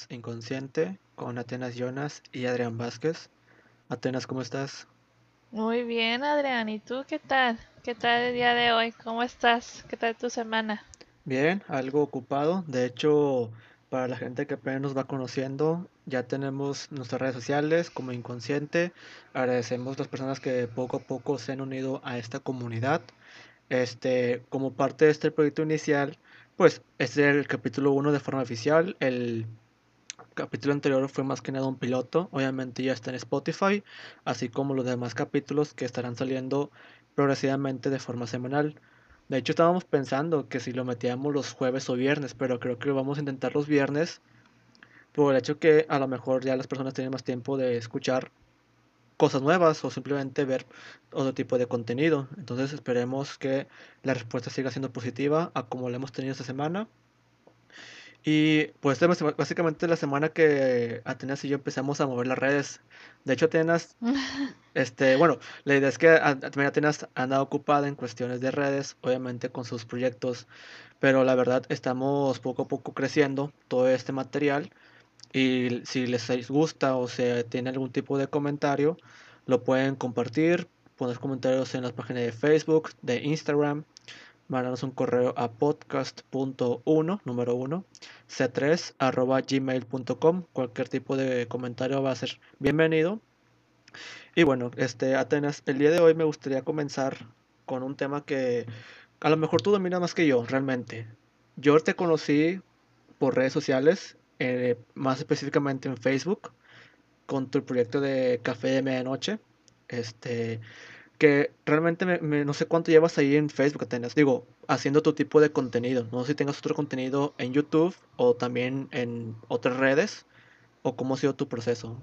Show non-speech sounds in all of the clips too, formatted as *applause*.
podcast Inconsciente con Atenas Jonas y Adrián Vázquez. Atenas, ¿cómo estás? Muy bien, Adrián. ¿Y tú qué tal? ¿Qué tal el día de hoy? ¿Cómo estás? ¿Qué tal tu semana? Bien, algo ocupado. De hecho, para la gente que apenas nos va conociendo, ya tenemos nuestras redes sociales como Inconsciente. Agradecemos a las personas que poco a poco se han unido a esta comunidad. Este, como parte de este proyecto inicial, pues este es el capítulo 1 de forma oficial. El capítulo anterior fue más que nada un piloto. Obviamente ya está en Spotify, así como los demás capítulos que estarán saliendo progresivamente de forma semanal. De hecho, estábamos pensando que si lo metíamos los jueves o viernes, pero creo que vamos a intentar los viernes por el hecho que a lo mejor ya las personas tienen más tiempo de escuchar cosas nuevas o simplemente ver otro tipo de contenido. Entonces esperemos que la respuesta siga siendo positiva a como la hemos tenido esta semana. Y pues básicamente la semana que Atenas y yo empezamos a mover las redes. De hecho, Atenas, *laughs* este, bueno, la idea es que también Atenas anda ocupada en cuestiones de redes, obviamente con sus proyectos, pero la verdad estamos poco a poco creciendo todo este material y si les gusta o se tiene algún tipo de comentario, lo pueden compartir, poner comentarios en las páginas de Facebook, de Instagram, mandarnos un correo a podcast.1, número 1, c3 arroba gmail.com. Cualquier tipo de comentario va a ser bienvenido. Y bueno, este Atenas, el día de hoy me gustaría comenzar con un tema que a lo mejor tú dominas más que yo, realmente. Yo te conocí por redes sociales eh, más específicamente en Facebook, con tu proyecto de Café de Medianoche. Este, que realmente me, no sé cuánto llevas ahí en Facebook, Atenas. Digo, haciendo tu tipo de contenido. No sé si tengas otro contenido en YouTube o también en otras redes, o cómo ha sido tu proceso.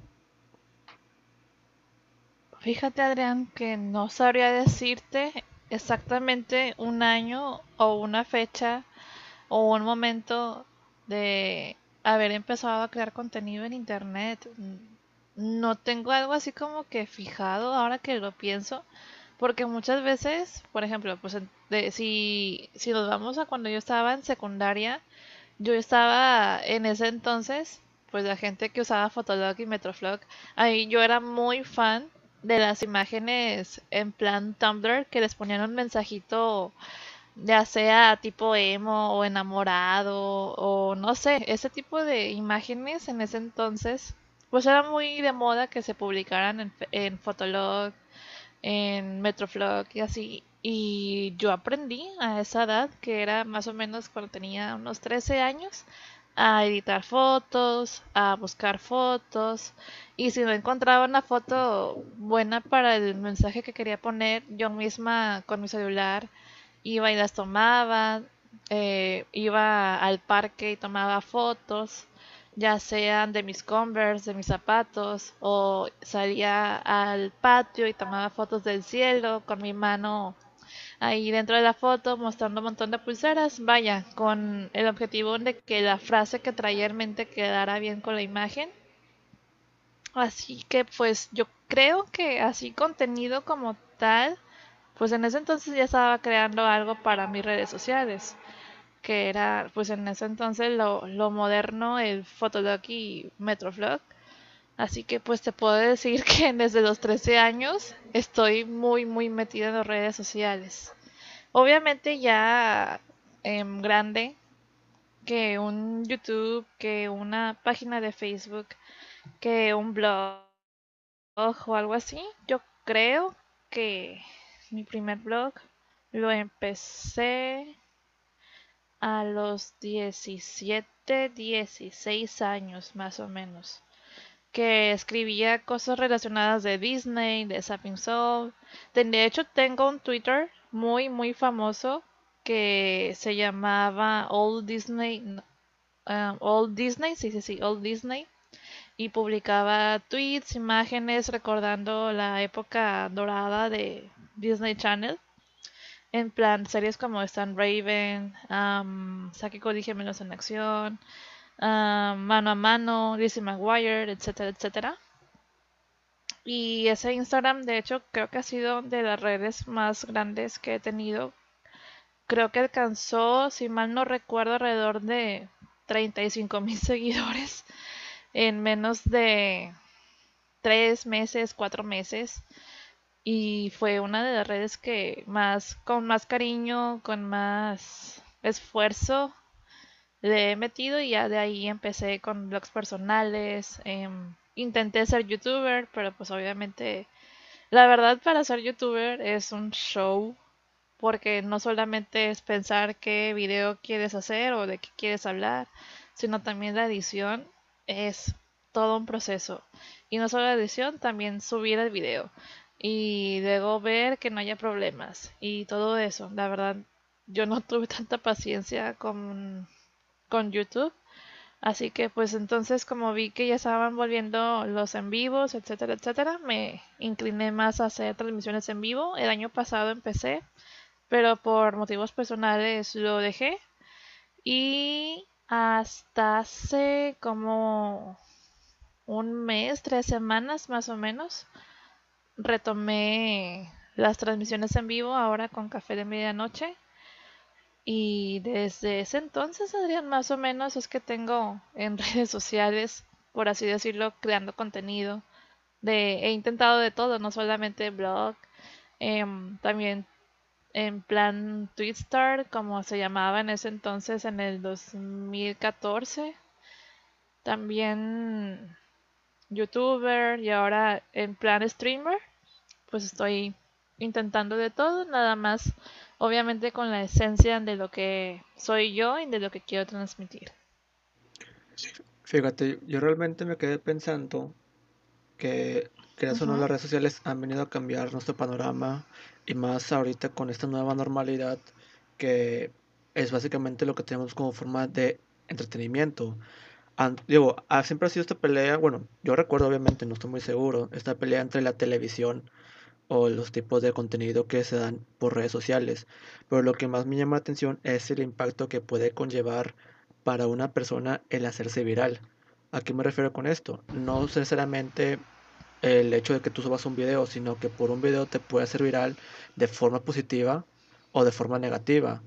Fíjate, Adrián, que no sabría decirte exactamente un año o una fecha o un momento de haber empezado a crear contenido en internet. No tengo algo así como que fijado ahora que lo pienso, porque muchas veces, por ejemplo, pues si, si nos vamos a cuando yo estaba en secundaria, yo estaba en ese entonces, pues la gente que usaba Fotolog y Metroflog, ahí yo era muy fan de las imágenes en plan Tumblr que les ponían un mensajito ya sea tipo emo o enamorado o no sé, ese tipo de imágenes en ese entonces, pues era muy de moda que se publicaran en, en Fotolog, en Metroflog y así. Y yo aprendí a esa edad, que era más o menos cuando tenía unos 13 años, a editar fotos, a buscar fotos. Y si no encontraba una foto buena para el mensaje que quería poner, yo misma con mi celular iba y las tomaba, eh, iba al parque y tomaba fotos, ya sean de mis Converse, de mis zapatos, o salía al patio y tomaba fotos del cielo con mi mano ahí dentro de la foto mostrando un montón de pulseras, vaya, con el objetivo de que la frase que traía en mente quedara bien con la imagen. Así que pues yo creo que así contenido como tal, pues en ese entonces ya estaba creando algo para mis redes sociales, que era pues en ese entonces lo, moderno, el Fotolog y Metroflog. Así que pues te puedo decir *laughs* que desde los 13 años estoy muy muy metida en las redes sociales. Obviamente ya en grande que un YouTube, que una página de Facebook, que un blog o algo así, yo creo que mi primer blog lo empecé a los 17, 16 años más o menos. Que escribía cosas relacionadas de Disney, de Sapping Soul. De hecho, tengo un Twitter muy, muy famoso que se llamaba Old Disney. Um, Old Disney, sí, sí, sí, Old Disney. Y publicaba tweets, imágenes recordando la época dorada de Disney Channel. En plan, series como Stan Raven, um, Saki Gemelos en Acción, Mano a Mano, Lizzie McGuire, etcétera, etcétera. Y ese Instagram, de hecho, creo que ha sido de las redes más grandes que he tenido. Creo que alcanzó, si mal no recuerdo, alrededor de 35 mil *laughs* seguidores en menos de tres meses, cuatro meses. Y fue una de las redes que más, con más cariño, con más esfuerzo le he metido y ya de ahí empecé con blogs personales. Em, intenté ser youtuber, pero pues obviamente la verdad para ser youtuber es un show porque no solamente es pensar qué video quieres hacer o de qué quieres hablar, sino también la edición es todo un proceso. Y no solo la edición, también subir el video y luego ver que no haya problemas y todo eso. La verdad, yo no *laughs* tuve tanta paciencia con, con YouTube. Así que pues entonces como vi que ya estaban volviendo los en vivos, etcétera, etcétera, me incliné más a hacer transmisiones en vivo. El año pasado empecé, pero por motivos personales lo dejé. Y hasta hace como un mes, tres semanas más o menos, retomé las transmisiones en vivo ahora con Café de Medianoche. Y desde ese entonces, Adrián, más o menos es que tengo en *laughs* redes sociales, por así decirlo, creando contenido. De, he intentado de todo, no solamente blog, em, también en plan Twitstar, como se llamaba en ese entonces, en el 2014. También youtuber y ahora en plan streamer. Pues estoy intentando de todo, nada más obviamente con la esencia de lo que soy yo y de lo que quiero transmitir. Fíjate, yo realmente me quedé pensando que, no, las redes sociales han venido a cambiar nuestro panorama y más ahorita con esta nueva normalidad que es básicamente lo que tenemos como forma de entretenimiento. digo, ha, siempre ha sido esta pelea, bueno, yo recuerdo obviamente, no estoy muy seguro, esta pelea entre la televisión o los tipos de contenido que se dan por redes sociales. Pero lo que más me llama la atención es el impacto que puede conllevar para una persona el hacerse viral. ¿A qué me refiero con esto? No necesariamente el hecho de que tú subas un video, sino que por un video te puede hacer viral de forma positiva o de forma negativa.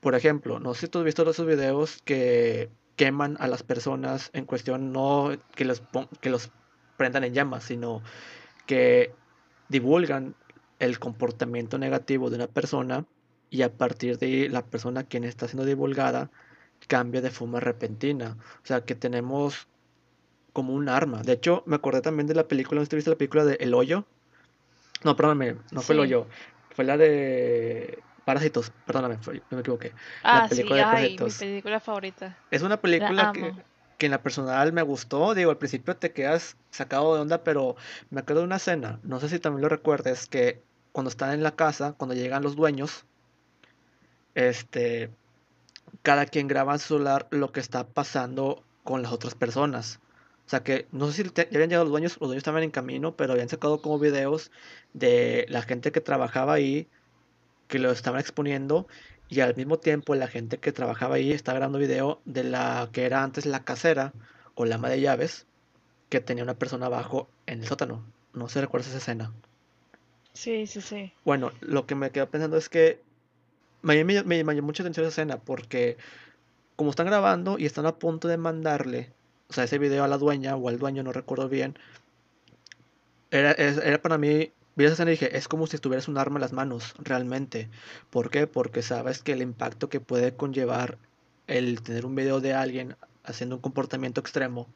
Por ejemplo, no sé si tú has visto esos videos que queman a las personas en cuestión, no que los, que los prendan en llamas, sino que divulgan el comportamiento negativo de una persona y a partir de ahí la persona quien está siendo divulgada cambia de forma repentina. O sea que tenemos como un arma. De hecho, me acordé también de la película, ¿no viste la película de El Hoyo? No, perdóname, no fue El Hoyo, fue la de Parásitos, perdóname, me equivoqué. Ah, la película sí, mi película favorita. Es una película que que en la personal me gustó. Digo, al principio te quedas sacado de onda, pero me acuerdo de una escena, no sé si también lo recuerdes, que cuando están en la casa, cuando llegan los dueños, este, cada quien graba en su celular lo que está pasando con las otras personas. O sea que no sé si ya habían llegado los dueños, los dueños estaban en camino, pero habían sacado como videos de la gente que trabajaba ahí, que lo estaban exponiendo y al mismo tiempo la gente que trabajaba ahí estaba grabando video de la que era antes la casera o la ama de llaves que tenía una persona abajo en el sótano. No sé recuerdas esa escena. Sí, sí, sí. Bueno, lo que me quedo pensando es que me, me, me, llamó mucha atención esa escena porque como están grabando y están a punto de mandarle, o sea, ese video a la dueña o al dueño, no recuerdo bien, era, era para mí Vi esa escena y dije, es como si estuvieras un arma en las manos, realmente. ¿Por qué? Porque sabes que el impacto que puede conllevar el tener un video de alguien haciendo un comportamiento extremo,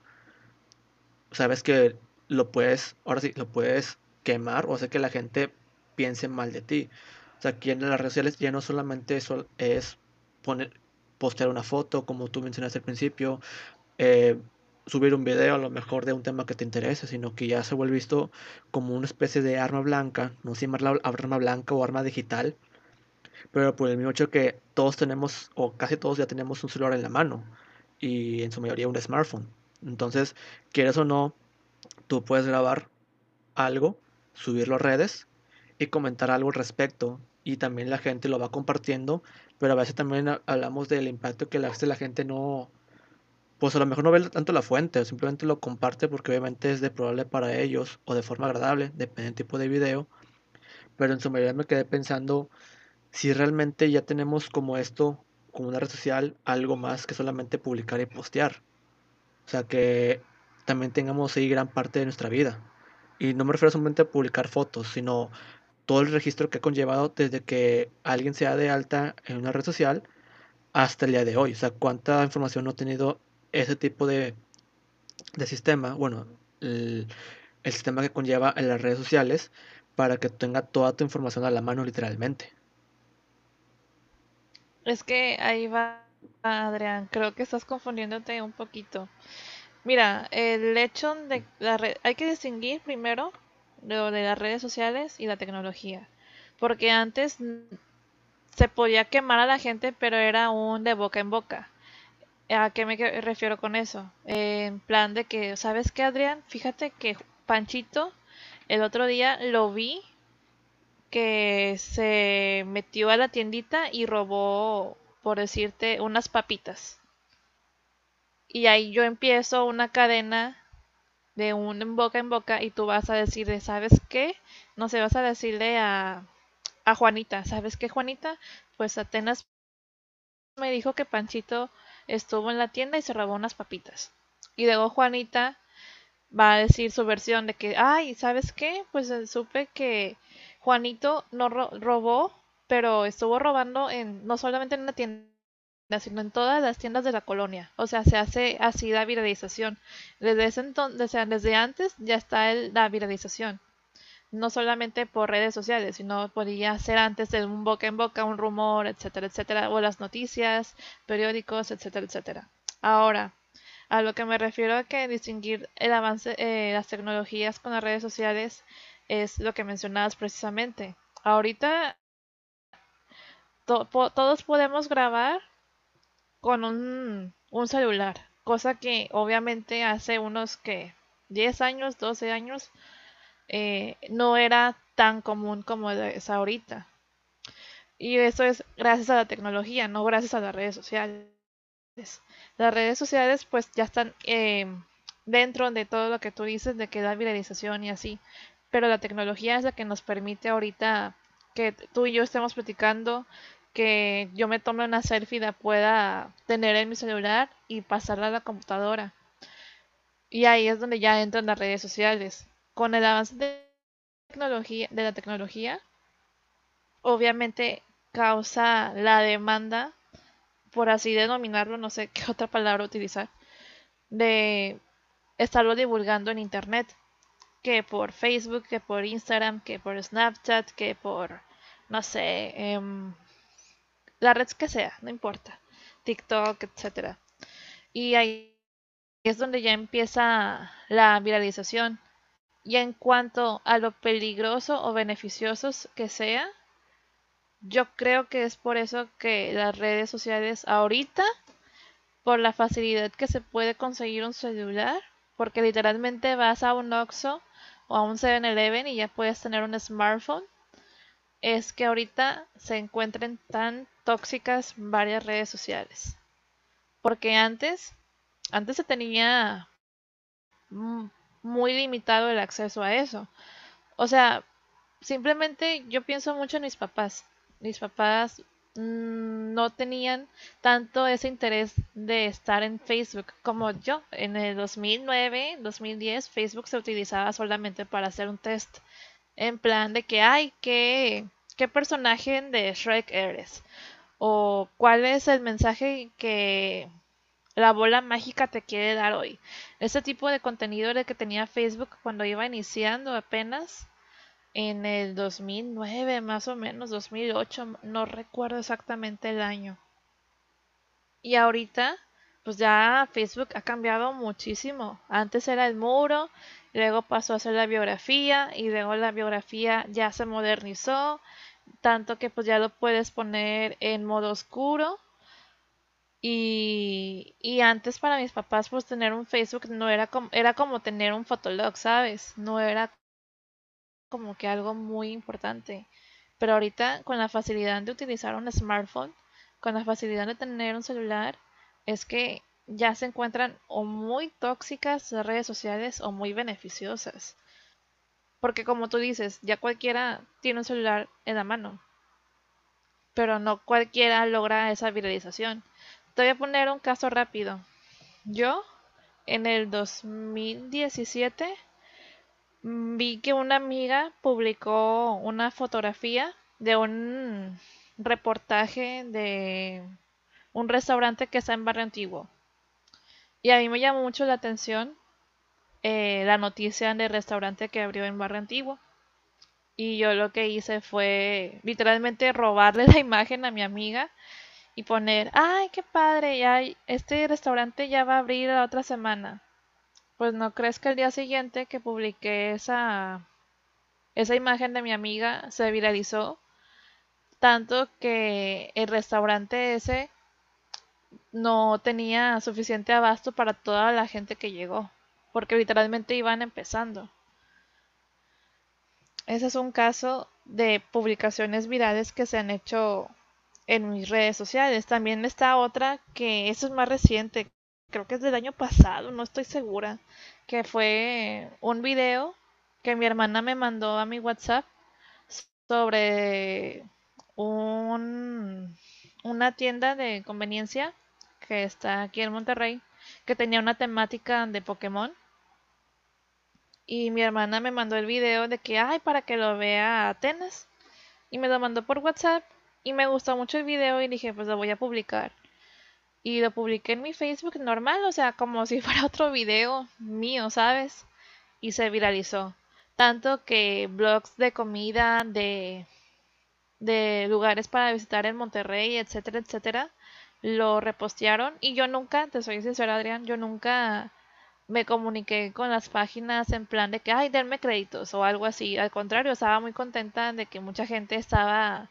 sabes que lo puedes, ahora sí, lo puedes quemar o hacer que la gente piense mal de ti. O sea, aquí en las redes sociales ya no solamente eso es poner, postear una foto, como tú mencionaste al principio, eh, subir un video a lo mejor de un tema que te interese, sino que ya se vuelve visto como una especie de arma blanca, no sé llamarla arma blanca o arma digital, pero por el mismo hecho que todos tenemos, o casi todos ya tenemos un celular en la mano, y en su mayoría un smartphone. Entonces, quieres o no, tú puedes grabar algo, subirlo a redes y comentar algo al respecto. Y también la gente lo va compartiendo, pero a veces también hablamos del impacto que la gente no, pues a lo mejor no ve tanto la fuente, simplemente lo comparte porque obviamente es de probable para ellos o de forma agradable, depende del tipo de video. Pero en su mayoría me quedé pensando si realmente ya tenemos como esto como una red social algo más que solamente publicar y postear. O sea, que también tengamos ahí gran parte de nuestra vida. Y no me refiero solamente a publicar fotos, sino todo el registro que ha conllevado desde que alguien sea de alta en una red social hasta el día de hoy. O sea, cuánta información no ha tenido ese tipo de, de sistema, bueno, el, el sistema que conlleva en las redes sociales para que tenga toda tu información a la mano literalmente. Es que ahí va, Adrián, creo que estás confundiéndote un poquito. Mira, el hecho de la hay que distinguir primero lo de las redes sociales y la tecnología, porque antes se podía quemar a la gente, pero era un de boca en boca. ¿A qué me refiero con eso? en plan de que, ¿sabes qué, Adrián? Fíjate que Panchito el otro día lo vi que se metió a la tiendita y robó, por decirte, unas papitas. Y ahí yo empiezo una cadena de un boca en boca y tú vas a decirle, ¿sabes qué? No sé, vas a decirle a, a Juanita, ¿sabes qué, Juanita? Pues Atenas me dijo que Panchito estuvo en la tienda y se robó unas papitas. Y luego Juanita va a decir su versión de que, ay, ¿sabes qué? Pues eh, supe que Juanito no robó, pero estuvo robando en no solamente en una tienda, sino en todas las tiendas de la colonia. O sea, se hace así la viralización. Desde ese entonces, desde antes ya está la viralización. No solamente por redes sociales, sino podría ser antes de un boca en boca, un rumor, etcétera, etcétera, o las noticias, periódicos, etcétera, etcétera. Ahora, a lo que me refiero a que distinguir el avance de eh, las tecnologías con las redes sociales es lo que mencionabas precisamente. Ahorita todos podemos grabar con un, celular, cosa que obviamente hace unos que 10 años, 12 años eh, no era tan común como es ahorita. Y eso es gracias a la tecnología, no gracias a las redes sociales. Las redes sociales pues ya están eh, dentro de todo lo que tú dices de que da viralización y así, pero la tecnología es la que nos permite ahorita que tú y yo estemos platicando, que yo me tome una selfie y la pueda tener en mi celular y pasarla a la computadora. Y ahí es donde ya entran las redes sociales. Con el avance de, la tecnología, obviamente causa la demanda por así denominarlo, no sé *laughs* qué otra palabra utilizar, de estarlo divulgando en Internet, que por Facebook, que por Instagram, que por Snapchat, que por, no sé, em, la red que sea, no importa, TikTok, etc. Y ahí es donde ya empieza la viralización. Y en cuanto a lo peligroso o beneficiosos que sea, yo creo que es por eso que las redes sociales ahorita, por la facilidad que se puede conseguir un celular, porque literalmente vas a un Oxxo o a un 7-Eleven y ya puedes tener un smartphone, es que ahorita se encuentren tan tóxicas varias redes sociales. Porque antes, antes se tenía muy limitado el acceso a eso. O sea, simplemente yo pienso mucho en mis papás mis papás mm, no tenían tanto ese interés de estar en Facebook como yo. En el 2009, 2010, Facebook se utilizaba solamente para hacer un test. En plan de que, ay, ¿qué, qué personaje de Shrek eres? O cuál es el mensaje que la bola mágica te quiere dar hoy. Ese tipo de contenido era el que tenía Facebook cuando iba iniciando apenas en el 2009, más o menos, 2008, no recuerdo exactamente el año. Y ahorita, pues ya Facebook ha cambiado muchísimo. Antes era el muro, luego pasó a ser la biografía y luego la biografía ya se modernizó, tanto que pues ya lo puedes poner en modo oscuro. Y, antes para mis papás pues tener un Facebook no era como, era como tener un fotolog, ¿sabes? No era como que algo muy importante. Pero ahorita con la facilidad de utilizar un smartphone, con la facilidad de tener un celular, es que ya se encuentran o muy tóxicas las redes sociales o muy beneficiosas. Porque como tú dices, ya cualquiera tiene un celular en la mano. pero no cualquiera logra esa viralización. Te voy a poner un caso rápido. Yo, en el 2017, mm, vi que una amiga publicó una fotografía de un reportaje de un restaurante que está en Barrio Antiguo. Y a mí me llamó mucho la atención eh, la noticia del restaurante que abrió en Barrio Antiguo. Y yo lo que hice fue literalmente robarle *laughs* la imagen a mi amiga y poner, ay, qué padre, ya este restaurante ya va a abrir la otra semana. Pues no crees que el día siguiente que publiqué esa, esa imagen de mi amiga se viralizó tanto que el restaurante ese no tenía suficiente abasto para toda la gente que llegó, porque literalmente iban empezando. Ese es un caso de publicaciones virales que se han hecho en mis redes sociales. También está otra que eso es más reciente, creo que es del año pasado, no estoy segura, que fue un video que mi hermana me mandó a mi WhatsApp sobre un, una tienda de conveniencia que está aquí en Monterrey, que tenía una temática de Pokémon. Y mi hermana me mandó el video de que, ay, para que lo vea Atenas. Y me lo mandó por WhatsApp. Y me gustó mucho el video y dije, pues lo voy a publicar. Y lo publiqué en mi Facebook normal, o sea, como *laughs* si fuera otro video mío, ¿sabes? Y se viralizó. Tanto que blogs de comida, de, de lugares para visitar en Monterrey, etcétera, etcétera, lo repostearon. Y yo nunca, te soy sincera, Adrián, yo nunca me comuniqué con las páginas en plan de que, ay, denme créditos o algo así. Al contrario, estaba muy contenta de que mucha gente estaba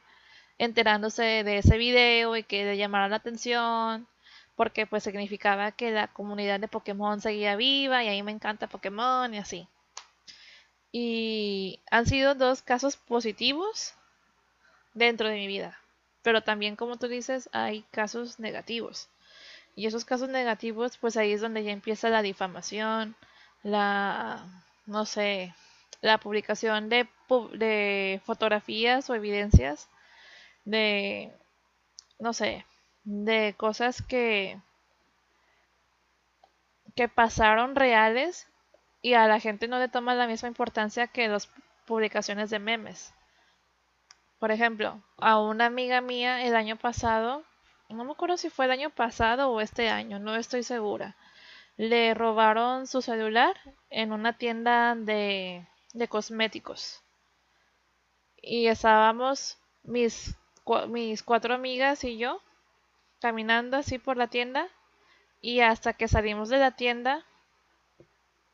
enterándose de ese video y que le llamara la atención porque pues significaba que la comunidad de Pokémon seguía viva y a mí me encanta Pokémon y así. Y han sido dos casos positivos dentro de mi vida. Pero también, como tú dices, hay casos negativos. Y esos casos negativos, pues ahí es donde ya empieza la difamación, la, no sé, la publicación de, de fotografías o evidencias de, no sé, de cosas que, que pasaron reales y a la gente no le toma la misma importancia que las publicaciones de memes. Por ejemplo, a una amiga mía el año pasado no me acuerdo si fue el año pasado o este año, no estoy segura. Le robaron su celular en una tienda de, de cosméticos. Y estábamos mis, mis cuatro amigas y yo caminando así por la tienda. Y hasta que salimos de la tienda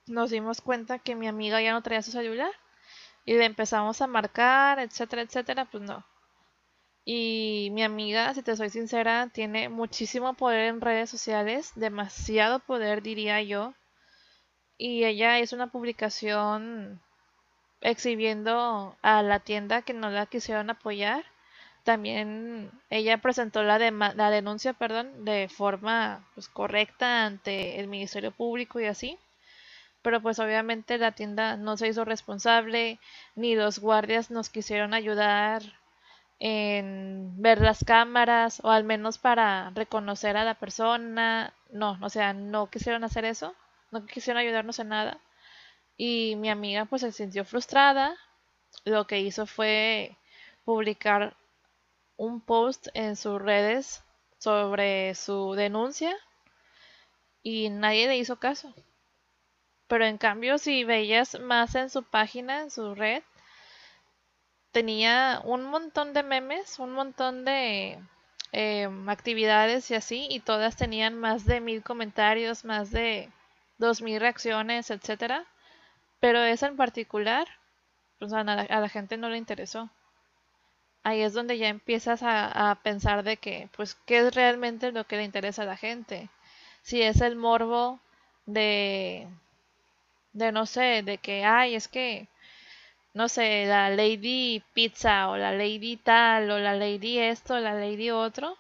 nos dimos cuenta que mi amiga ya no traía su celular. Y le empezamos a marcar, etcétera, etcétera. Pues no, y mi amiga, si te soy sincera, tiene muchísimo poder en redes sociales, demasiado poder diría yo. Y ella hizo una publicación exhibiendo a la tienda que no la quisieron apoyar. También ella presentó la, la denuncia perdón, de forma pues, correcta ante el Ministerio Público y así. Pero pues obviamente la tienda no se hizo responsable, ni los guardias nos quisieron ayudar en ver las cámaras o al menos para reconocer a la persona. No, o sea, no quisieron hacer eso, no quisieron ayudarnos en nada. Y mi amiga pues se sintió frustrada. Lo que hizo fue publicar un post en sus redes sobre su denuncia y nadie le hizo caso. Pero en cambio, si veías más en su página, en su red, tenía un montón de memes, un montón de em, actividades y así, y todas tenían más de mil comentarios, más de dos mil reacciones, etcétera. Pero esa en particular, pues a la, gente no le interesó. Ahí es donde ya empiezas a, pensar de que, pues, ¿qué es realmente lo que le interesa a la gente? Si es el morbo de, de no sé, de que, ay, es que no sé, la Lady Pizza o la Lady tal o la Lady esto o la Lady otro.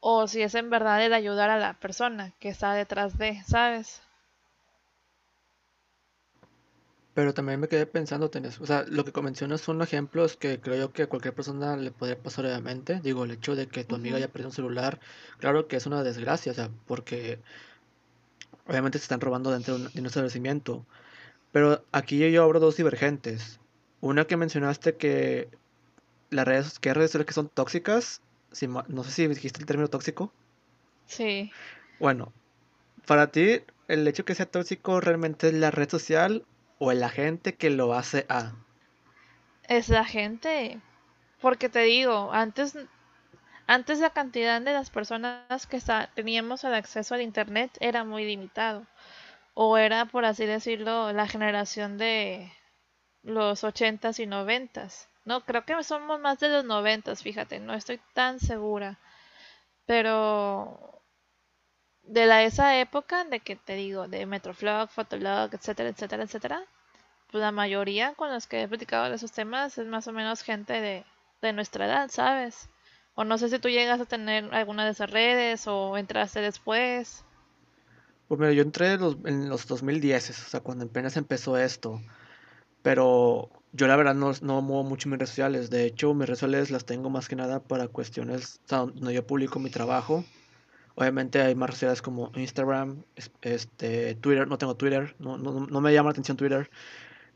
O si es en verdad el ayudar a la persona que está detrás de, ¿sabes? Pero también me quedé pensando, tenés, o sea, lo que mencionas son ejemplos que creo yo que a cualquier persona le podría pasar obviamente. Digo, el hecho de que tu amiga haya perdido un celular, claro que es una desgracia, o sea, porque obviamente se están robando dentro de un, de un establecimiento. Pero aquí yo abro dos divergentes. Una que mencionaste que las redes, que redes sociales que son tóxicas, si no sé si dijiste el término tóxico. Sí, Bueno, para ti, el hecho que sea tóxico realmente es la red social o el agente que lo hace a. es la gente. Porque te digo, antes, antes la cantidad de las personas que teníamos el acceso al internet era muy limitado. O era, por así decirlo, la generación de los ochentas y noventas. No, creo que somos más de los noventas, fíjate, no estoy tan segura. Pero de la esa época de que te digo, de Metroflog, Fotolog, etcétera, etcétera, etcétera, pues la mayoría con los que he platicado de esos temas es más o menos gente de, de nuestra edad, ¿sabes? O no sé si tú llegas a tener alguna de esas redes o entraste después. Pues mira, yo entré en los, en los 2010, o sea, cuando apenas empezó esto. Pero yo la verdad no, no muevo mucho mis redes sociales. De hecho, mis redes sociales las tengo más que nada para cuestiones, o sea, donde yo publico mi trabajo. Obviamente hay más redes como Instagram, es- este, Twitter, no tengo Twitter, no, no, no me llama la atención Twitter.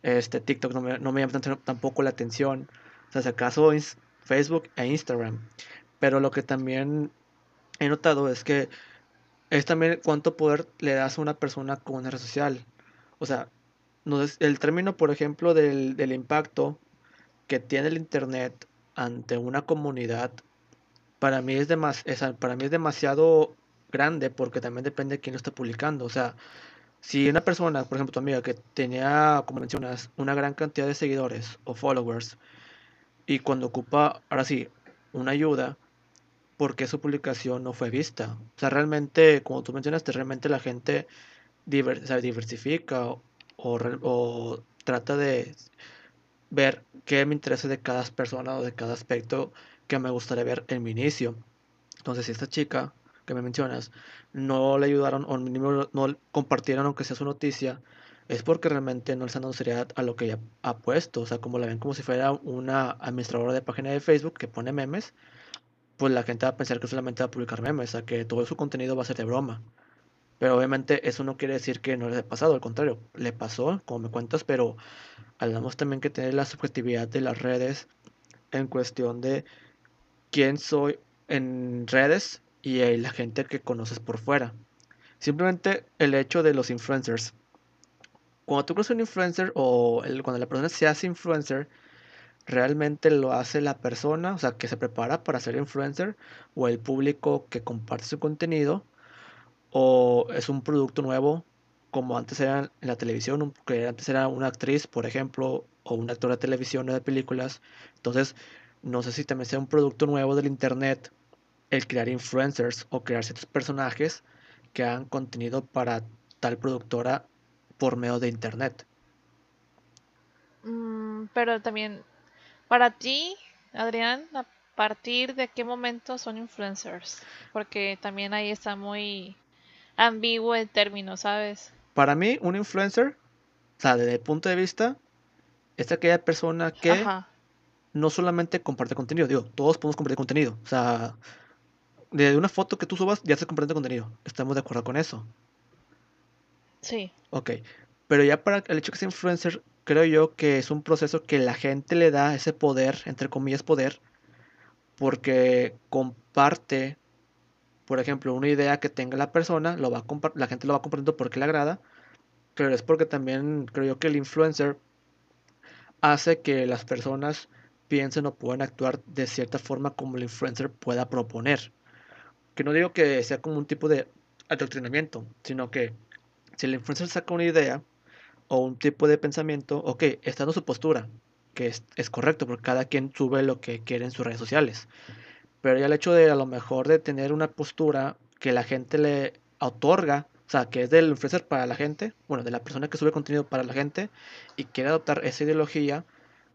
Este, TikTok no me, no me llama tampoco la atención. O sea, si acaso Facebook e Instagram. Pero lo que también he notado es que es también cuánto poder le das a una persona con una red social. O sea, el término, por ejemplo, del, del impacto que tiene el Internet ante una comunidad, para mí es demas- esa- para mí es demasiado grande porque también depende de quién lo está publicando. O sea, si una persona, por ejemplo, tu amiga, que tenía, como mencionas, una gran cantidad de seguidores o followers, y cuando ocupa, ahora sí, una ayuda, ¿por qué su publicación no fue vista? O sea, realmente, como tú mencionaste, realmente la gente diver- diversifica o, o o trata de ver qué me interesa de cada persona o de cada aspecto que me gustaría ver en mi inicio. Entonces, si esta chica que me mencionas no le ayudaron o mínimo no compartieron aunque sea su noticia, es porque realmente no les han dado seriedad a lo que ella ha puesto. O sea, como la ven como si fuera una administradora de página de Facebook que pone memes, pues la gente va a pensar que solamente va a publicar memes, o sea, que todo su contenido va a ser de broma. Pero obviamente eso no quiere decir que no le haya pasado, al contrario, le pasó, como me cuentas, pero hablamos también que tener la subjetividad de las redes en cuestión de quién soy en redes y la gente que conoces por fuera. Simplemente el hecho de los influencers. Cuando tú crees un influencer o cuando la persona se hace influencer, realmente lo hace la persona, o sea, que se prepara para ser influencer, o el público que comparte su contenido, o es un producto nuevo, como antes era en la televisión, que antes era una actriz, por ejemplo, o un actor de televisión o de películas. Entonces, no sé si también sea un producto nuevo del internet el crear influencers o crear ciertos personajes que hagan contenido para tal productora por medio de internet. Mm, pero también, para ti, Adrián, ¿a partir de qué momento son influencers? Porque también ahí está muy ambiguo el término, ¿sabes? Para mí, un influencer, o sea, desde el punto de vista, es aquella persona que Ajá, no solamente comparte contenido, digo, todos podemos compartir contenido. O sea, de una foto que tú subas ya se comparte contenido. Estamos de acuerdo con eso. sí. Ok. Pero ya para el hecho que sea influencer, creo yo que es un proceso que la gente le da ese poder, entre comillas poder, porque comparte, por ejemplo, una idea que tenga la persona, lo va a la gente lo va compartiendo porque le agrada, pero es porque también creo yo que el influencer hace que las personas piensen o puedan actuar de cierta forma como el influencer pueda proponer. Que no digo que sea como un tipo de adoctrinamiento, sino que si el influencer saca una idea o un tipo de pensamiento, ok, está dando su postura, que es, es correcto, porque cada quien sube lo que quiere en sus redes sociales. Pero ya el hecho de a lo mejor de tener una postura que la gente le otorga, o sea, que es del influencer para la gente, bueno, de la persona que sube contenido para la gente y quiere adoptar esa ideología,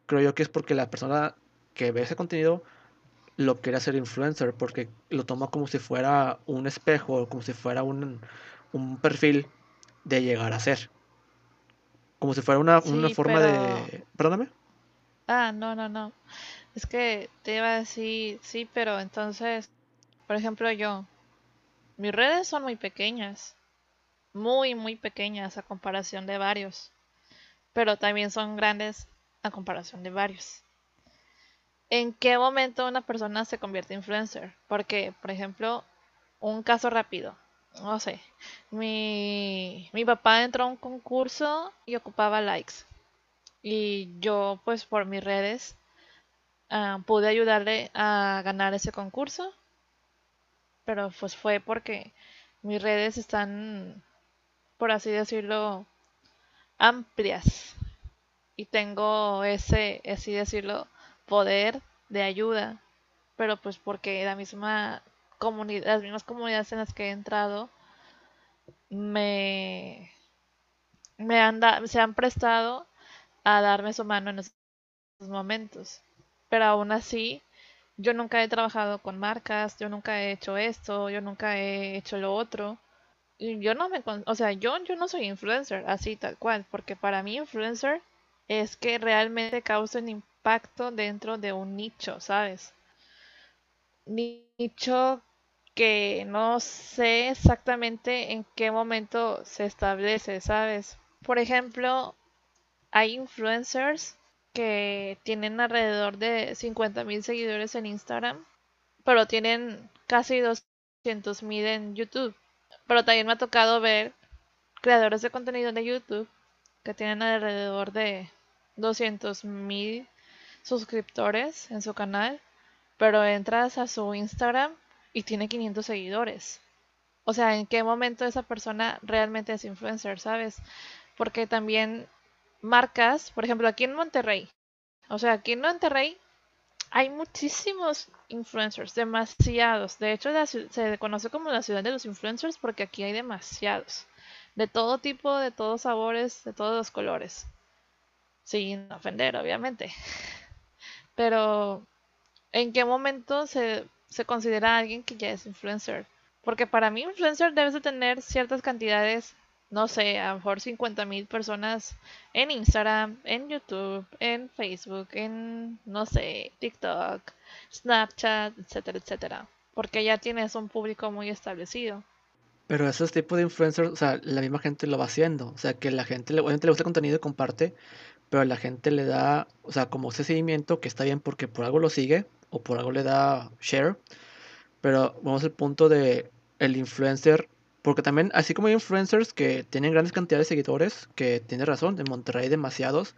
creo yo que es porque la persona que ve ese contenido lo quiere hacer influencer, porque lo toma como si fuera un espejo, como si fuera un, un perfil de llegar a ser. como si fuera una, una forma de... Perdóname. Ah, no, no, no. Es que te iba a decir, sí, pero entonces, por ejemplo, yo, mis redes son muy pequeñas, muy, muy pequeñas a comparación de varios, pero también son grandes a comparación de varios. ¿En qué momento una persona se convierte en influencer? Porque, por ejemplo, un caso rápido, no sé, mi, mi papá entró a un concurso y ocupaba likes. Y yo, pues por mis redes, ah, pude ayudarle a ganar ese concurso. Pero pues fue porque mis redes están, por así decirlo, amplias. Y tengo ese, así decirlo, poder de ayuda. Pero pues porque la misma comunidad, las mismas comunidades en las que he entrado me, me han se han prestado a darme su mano en esos momentos. Pero aún así, yo nunca he trabajado con marcas, yo nunca he hecho esto, yo nunca he hecho lo otro. Y yo no me, o sea, yo, yo no soy influencer, así tal cual, porque para mí influencer es que realmente causa un impacto dentro de un nicho, ¿sabes? Nicho que no sé exactamente en qué momento se establece, ¿sabes? Por ejemplo, hay influencers que tienen alrededor de 50.000 seguidores en Instagram, pero tienen casi 200.000 en YouTube. Pero también me ha tocado ver creadores de contenido de YouTube que tienen alrededor de 200.000 suscriptores en su canal, pero entras a su Instagram y tiene 500 seguidores. O sea, ¿en qué momento esa persona realmente es influencer, sabes? Porque también marcas, por ejemplo, aquí en Monterrey, o sea, aquí en Monterrey hay muchísimos influencers, demasiados. De hecho, se conoce como la ciudad de los influencers porque aquí hay demasiados. De todo tipo, de todos sabores, de todos los colores. Sin ofender, obviamente. *laughs* Pero, ¿en qué momento se se considera alguien que ya es influencer. Porque para mí influencer debes de tener ciertas cantidades, no sé, a lo mejor 50 mil personas en Instagram, en YouTube, en Facebook, en, no sé, TikTok, Snapchat, etcétera, etcétera. Porque ya tienes un público muy establecido. Pero esos tipos de influencers, o sea, la misma gente lo va haciendo. O sea, que la gente, obviamente le gusta el contenido y comparte, pero la gente le da, o sea, como ese seguimiento que está bien porque por algo lo sigue, o por algo le da share. Pero vamos al punto de el influencer. Porque también, así como hay influencers que tienen grandes cantidades de seguidores, que tiene razón, en Monterrey demasiados,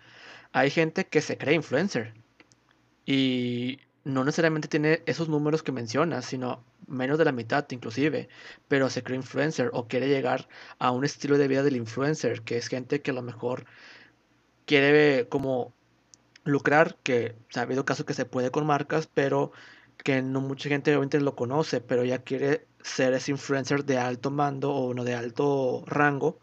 hay gente que se cree influencer. Y no necesariamente tiene esos números que mencionas, sino menos de la mitad inclusive, pero se cree influencer o quiere llegar a un estilo de vida del influencer, que es gente que a lo mejor quiere como lucrar, que ha habido casos que se puede con marcas, pero que no mucha gente obviamente lo conoce, pero ya quiere ser ese influencer de alto mando o uno de alto rango,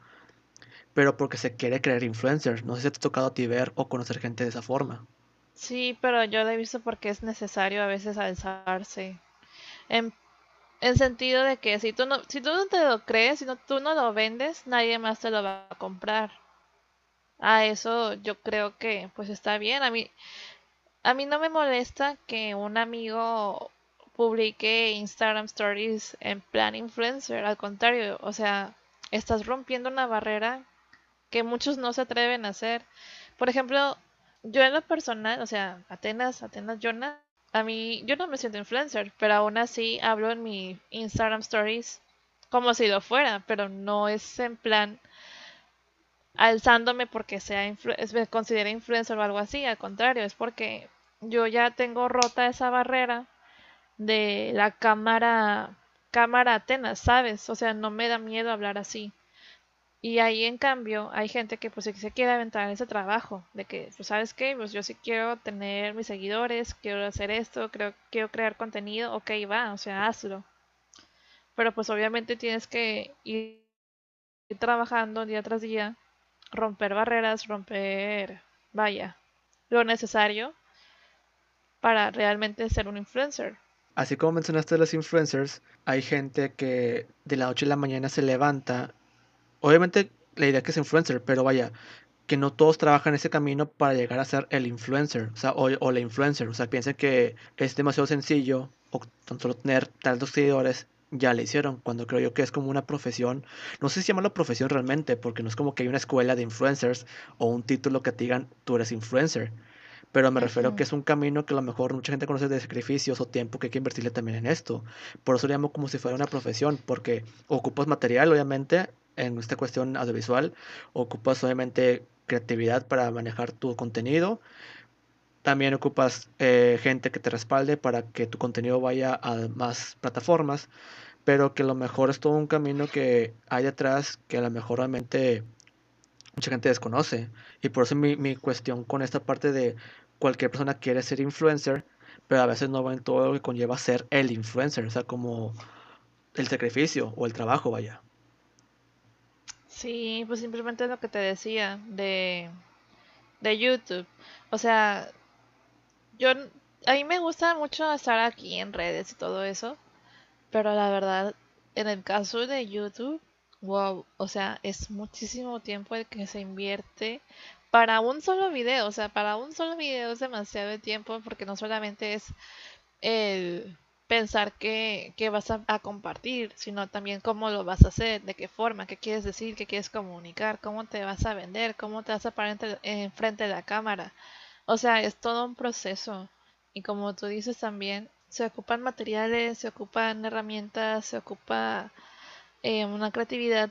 pero porque se quiere creer influencer. No sé si te ha tocado a ti ver o conocer gente de esa forma. Sí, pero yo lo he visto porque es necesario a veces alzarse. En, en sentido de que si tú no, si tú no te lo crees, si no, tú no lo vendes, nadie más te lo va a comprar. A eso yo creo que pues está bien. A mí, a mí no me molesta que un amigo publique Instagram Stories en plan influencer. Al contrario, o sea, estás rompiendo una barrera que muchos no se atreven a hacer. Por ejemplo, yo en lo personal, o sea, Atenas, Atenas Jonas, a mí yo no me siento influencer, pero aún así hablo en mi Instagram Stories como si lo fuera, pero no es en plan alzándome porque sea me considere influencer o algo así, al contrario, es porque yo ya tengo rota esa barrera de la cámara cámara Atenas, ¿sabes? O sea, no me da miedo hablar así. Y ahí en cambio hay gente que pues se quiere aventar ese trabajo de que, pues sabes qué, pues yo sí quiero tener mis seguidores, quiero hacer esto, creo, quiero crear contenido, ok, va, o sea, hazlo. Pero pues obviamente tienes que ir trabajando día tras día romper barreras, romper, vaya, lo necesario para realmente ser un influencer. Así como mencionaste de los influencers, hay gente que de la noche a la mañana se levanta. Obviamente la idea es que es influencer, pero vaya, que no todos trabajan ese camino para llegar a ser el influencer, o sea, o, la influencer, o sea, piensan que es demasiado sencillo o tan solo tener tantos seguidores ya le hicieron, cuando creo yo que es como una profesión, no sé si llamarlo profesión realmente, porque no es como que hay una escuela de influencers o un título que te digan tú eres influencer, pero me refiero que es un camino que a lo mejor mucha gente conoce de sacrificios o tiempo que hay que invertirle también en esto. Por eso lo llamo como si fuera una profesión, porque ocupas material, obviamente, en esta cuestión audiovisual, ocupas obviamente creatividad para manejar tu contenido, también ocupas eh, gente que te respalde para que tu contenido vaya a más plataformas, pero que a lo mejor es todo un camino que hay detrás que a lo mejor realmente mucha gente desconoce. Y por eso mi, mi cuestión con esta parte de cualquier persona quiere ser influencer, pero a veces no va en todo lo que conlleva ser el influencer, o sea, como el sacrificio o el trabajo, vaya. Sí, pues simplemente lo que te decía de, de YouTube. O sea, yo, a mí me gusta mucho estar aquí en redes y todo eso, pero la verdad, en el caso de YouTube, wow, o sea, es muchísimo tiempo el que se invierte para un solo video, o sea, para un solo video es demasiado tiempo porque no solamente es el pensar que, vas a, compartir, sino también cómo lo vas a hacer, de qué forma, qué quieres decir, qué quieres comunicar, cómo te vas a vender, cómo te vas a parar en frente de la cámara. O sea, es todo un proceso. Y como tú dices también, se ocupan materiales, se ocupan herramientas, se ocupa eh, una creatividad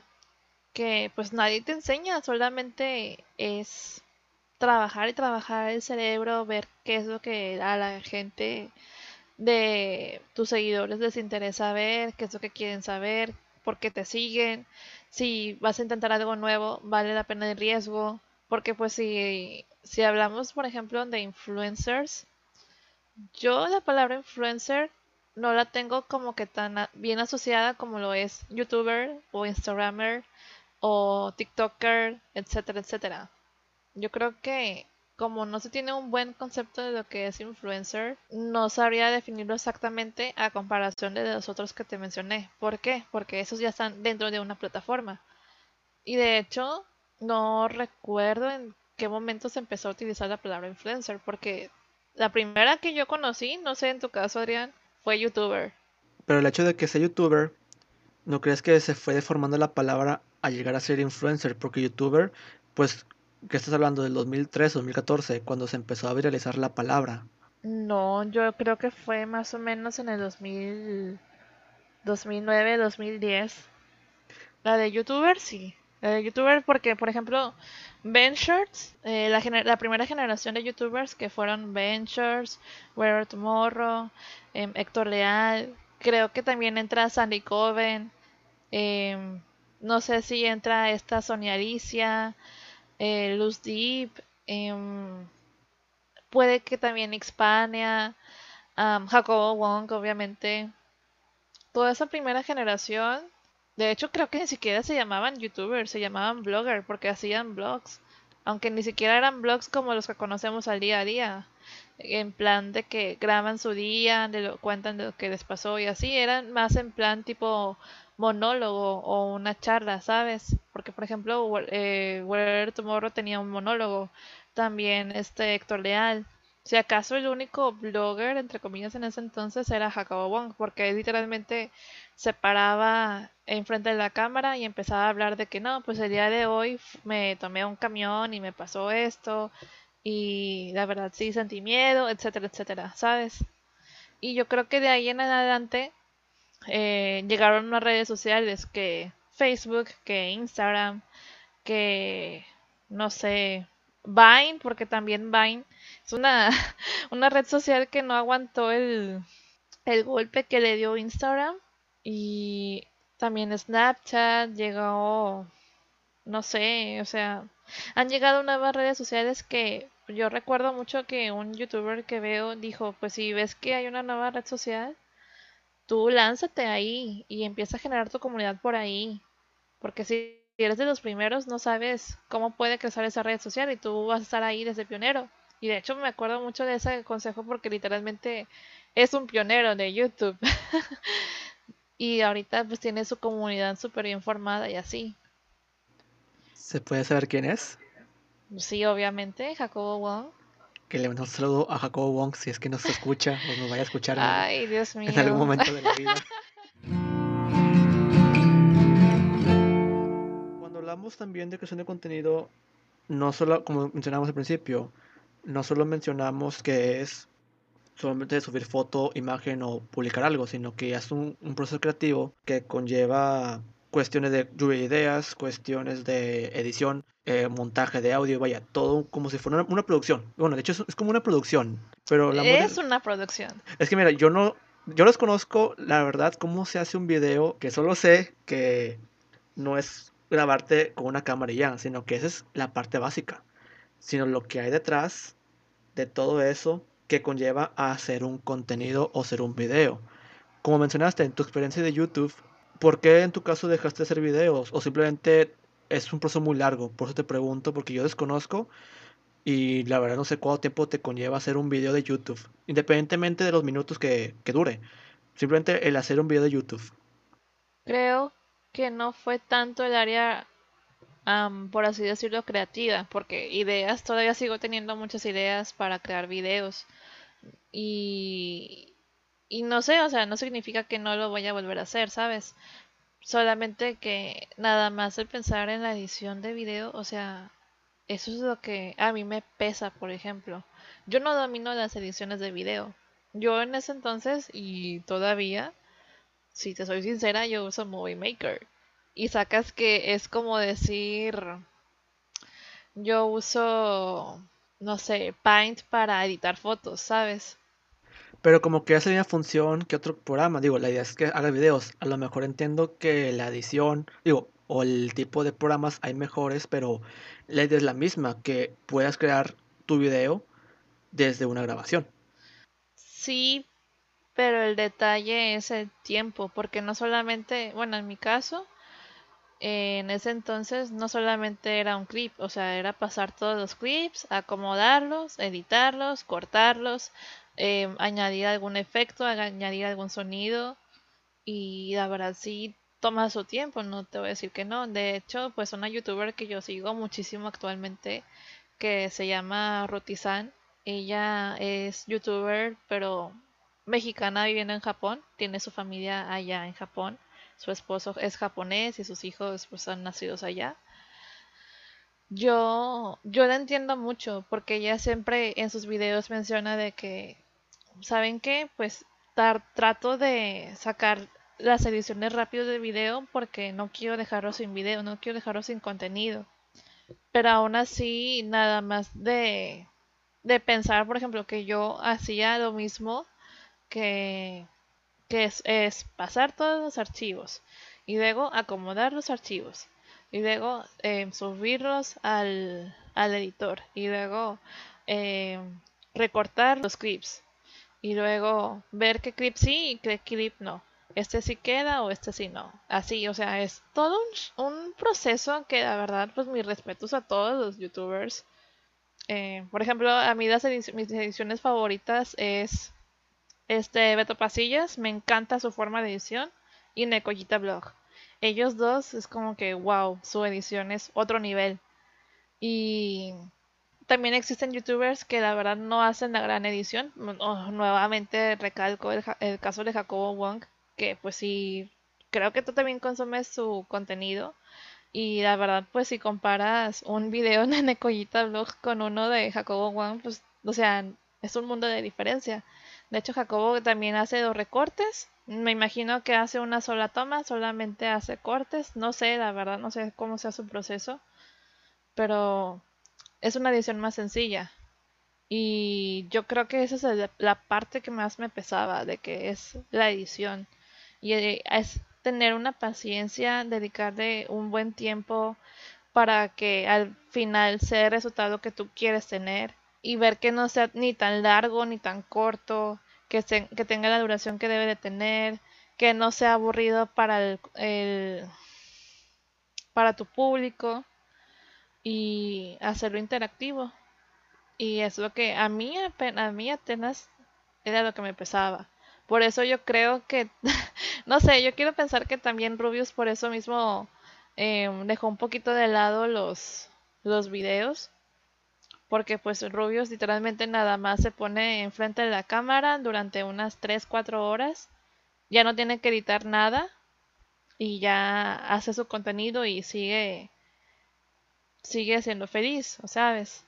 que pues nadie te enseña, solamente es trabajar y trabajar el cerebro, ver qué es lo que a la gente de tus seguidores les interesa ver, qué es lo que quieren saber, por qué te siguen, si vas a intentar algo nuevo, vale la pena el riesgo, porque pues si, si hablamos por ejemplo de influencers, yo la palabra influencer no la tengo como que tan bien asociada como lo es youtuber o instagramer o tiktoker, etcétera, etcétera. Yo creo que como no se tiene un buen concepto de lo que es influencer, no sabría definirlo exactamente a comparación de los otros que te mencioné. ¿Por qué? Porque esos ya están dentro de una plataforma. Y de hecho, no recuerdo en qué momento se empezó a utilizar la palabra influencer, porque la primera que yo conocí, no sé en tu caso, Adrián, fue youtuber. Pero el hecho de que sea youtuber, ¿no crees que se fue deformando la palabra a llegar a ser influencer? Porque youtuber, pues ¿Qué estás hablando del 2013, 2014, cuando se empezó a viralizar la palabra? No, yo creo que fue más o menos en el 2000, 2009, 2010. La de youtuber, sí. La de youtuber porque, por ejemplo, Ventures, eh, la, la, primera generación de youtubers que fueron Ventures, Where Tomorrow, em, Héctor Leal, creo que también entra Sandy Coven, em, no sé si entra esta Sonia Alicia, eh, Luz Deep, em, puede que también Xpania, Jacobo Wong, obviamente. Toda esa primera generación, de hecho creo que ni siquiera se llamaban youtubers, se llamaban blogger porque hacían blogs, aunque ni siquiera eran blogs como los que conocemos al día a día, en plan de que graban su día, de lo, cuentan de lo que les pasó y así, eran más en plan tipo monólogo o una charla, ¿sabes? Porque, por ejemplo, eh, Where Tomorrow tenía un monólogo, también este Héctor Leal. Si acaso el único blogger, entre comillas, en ese entonces era Jacobo Wong, porque literalmente se paraba enfrente de la cámara y empezaba a hablar de que no, pues el día de hoy me tomé un camión y me pasó esto, y la verdad sí sentí miedo, etcétera, etcétera, ¿sabes? Y yo creo que de ahí en adelante eh, llegaron unas redes sociales que Facebook, que Instagram, que no sé, Vine, porque también Vine es una, *laughs* una red social que no aguantó el, el golpe que le dio Instagram. Y también Snapchat llegó, no sé, o sea, han llegado nuevas redes sociales que yo recuerdo mucho que un youtuber que veo dijo, pues si ves que hay una nueva red social, tú lánzate ahí y empieza a generar tu comunidad por ahí. Porque si eres de los primeros, no sabes cómo puede crecer esa red social y tú vas a estar ahí desde pionero. Y de hecho me acuerdo mucho de ese consejo porque literalmente es un pionero de YouTube. *laughs* y ahorita pues tiene su comunidad súper bien formada y así. ¿Se puede saber quién es? Sí, obviamente, Jacobo Wong. Que le mando un saludo a Jacobo Wong si es que nos escucha o nos vaya a escuchar en, Ay, Dios mío. en algún momento de la vida. *laughs* hablamos también de creación de contenido, no solo, como mencionamos al principio, no solo mencionamos que es solamente subir foto, imagen o publicar algo, sino que es un, un proceso creativo que conlleva cuestiones de lluvia de ideas, cuestiones de edición, eh, montaje de audio, vaya, todo como si fuera una, una producción. Bueno, de hecho es, es como una producción, pero la Es una producción. es que mira, yo no, yo desconozco la verdad cómo se hace un video, que solo sé que no es grabarte con una cámara y ya, sino que esa es la parte básica, sino lo que hay detrás de todo eso que conlleva a hacer un contenido o hacer un video. Como mencionaste en tu experiencia de YouTube, ¿por qué en tu caso dejaste de hacer videos? O simplemente es un proceso muy largo, por eso te pregunto, porque yo desconozco y la verdad no sé cuánto tiempo te conlleva hacer un video de YouTube, independientemente de los minutos que, que dure. Simplemente el hacer un video de YouTube. Creo que no fue tanto el área, am, por así decirlo, creativa, porque ideas, todavía sigo teniendo muchas ideas para crear videos. Y, y no sé, o sea, no significa que no lo voy a volver a hacer, ¿sabes? Solamente que nada más el pensar en la edición de video, o sea, eso es lo que a mí me pesa, por ejemplo. Yo no domino las ediciones de video. Yo en ese entonces y todavía si te soy sincera, yo uso Movie Maker. Y sacas que es como decir, yo uso, no sé, Paint para editar fotos, ¿sabes? Pero como que hace misma función que otro programa. Digo, la idea es que haga videos. A lo mejor entiendo que la edición, digo, o el tipo de programas hay mejores, pero la idea es la misma, que puedas crear tu video desde una grabación. Sí, pero el detalle es el tiempo, porque no solamente, bueno, en mi caso, eh, en ese entonces no solamente era un clip, o sea, era pasar todos los clips, acomodarlos, editarlos, cortarlos, eh, añadir algún efecto, añadir algún sonido y la verdad sí toma su tiempo, no te voy a decir que no. De hecho, pues una youtuber que yo sigo muchísimo actualmente que se llama Rotizan, ella es youtuber pero mexicana viviendo en Japón, tiene su familia allá en Japón, su esposo es japonés y sus hijos pues han nacido allá. Yo, yo la entiendo mucho porque ella siempre en sus videos menciona de que, ¿saben qué? Pues tar- trato de sacar las ediciones rápido de video porque no quiero dejarlo sin video, no quiero dejarlo sin contenido. Pero aún así, nada más de, de pensar, por ejemplo, que yo hacía lo mismo que, es, pasar todos los archivos y luego acomodar los archivos y luego eh, subirlos al, al editor y luego eh, recortar los clips y luego ver qué clip sí y qué clip no. Este sí queda o este sí no. Así, o sea, es todo un, un proceso que la verdad, pues mis respetos a todos los youtubers. Eh, por ejemplo, a mí las mis ediciones favoritas es este Beto Pasillas, me encanta su forma de edición y Nekoyita Blog. Ellos dos es como que wow, su edición es otro nivel. Y también existen youtubers que la verdad no hacen la gran edición. Oh, nuevamente recalco el, caso de Jacobo Wong, que pues sí, creo que tú también consumes su contenido. Y la verdad, pues si comparas un video de Nekoyita Blog con uno de Jacobo Wong, pues, o sea, es un mundo de diferencia. De hecho, Jacobo también hace dos recortes. Me imagino que hace una sola toma, solamente hace cortes. No sé, la verdad, no sé cómo sea su proceso, pero es una edición más sencilla. Y yo creo que esa es la parte que más me pesaba, de que es la edición. Y eh, es tener una paciencia, dedicarle un buen tiempo para que al final sea el resultado que tú quieres tener y ver que no sea ni tan largo ni tan corto, que, tenga la duración que debe de tener, que no sea aburrido para el, para tu público y hacerlo interactivo. Y es lo que a mí, a mí apenas era lo que me pesaba. Por eso yo creo que, *laughs* no sé, yo quiero pensar que también Rubius por eso mismo em, dejó un poquito de lado los, los videos, porque pues Rubius literalmente nada más se pone enfrente de la cámara durante unas 3, 4 horas, ya no tiene que editar nada y ya hace su contenido y sigue sigue siendo feliz, ¿sabes?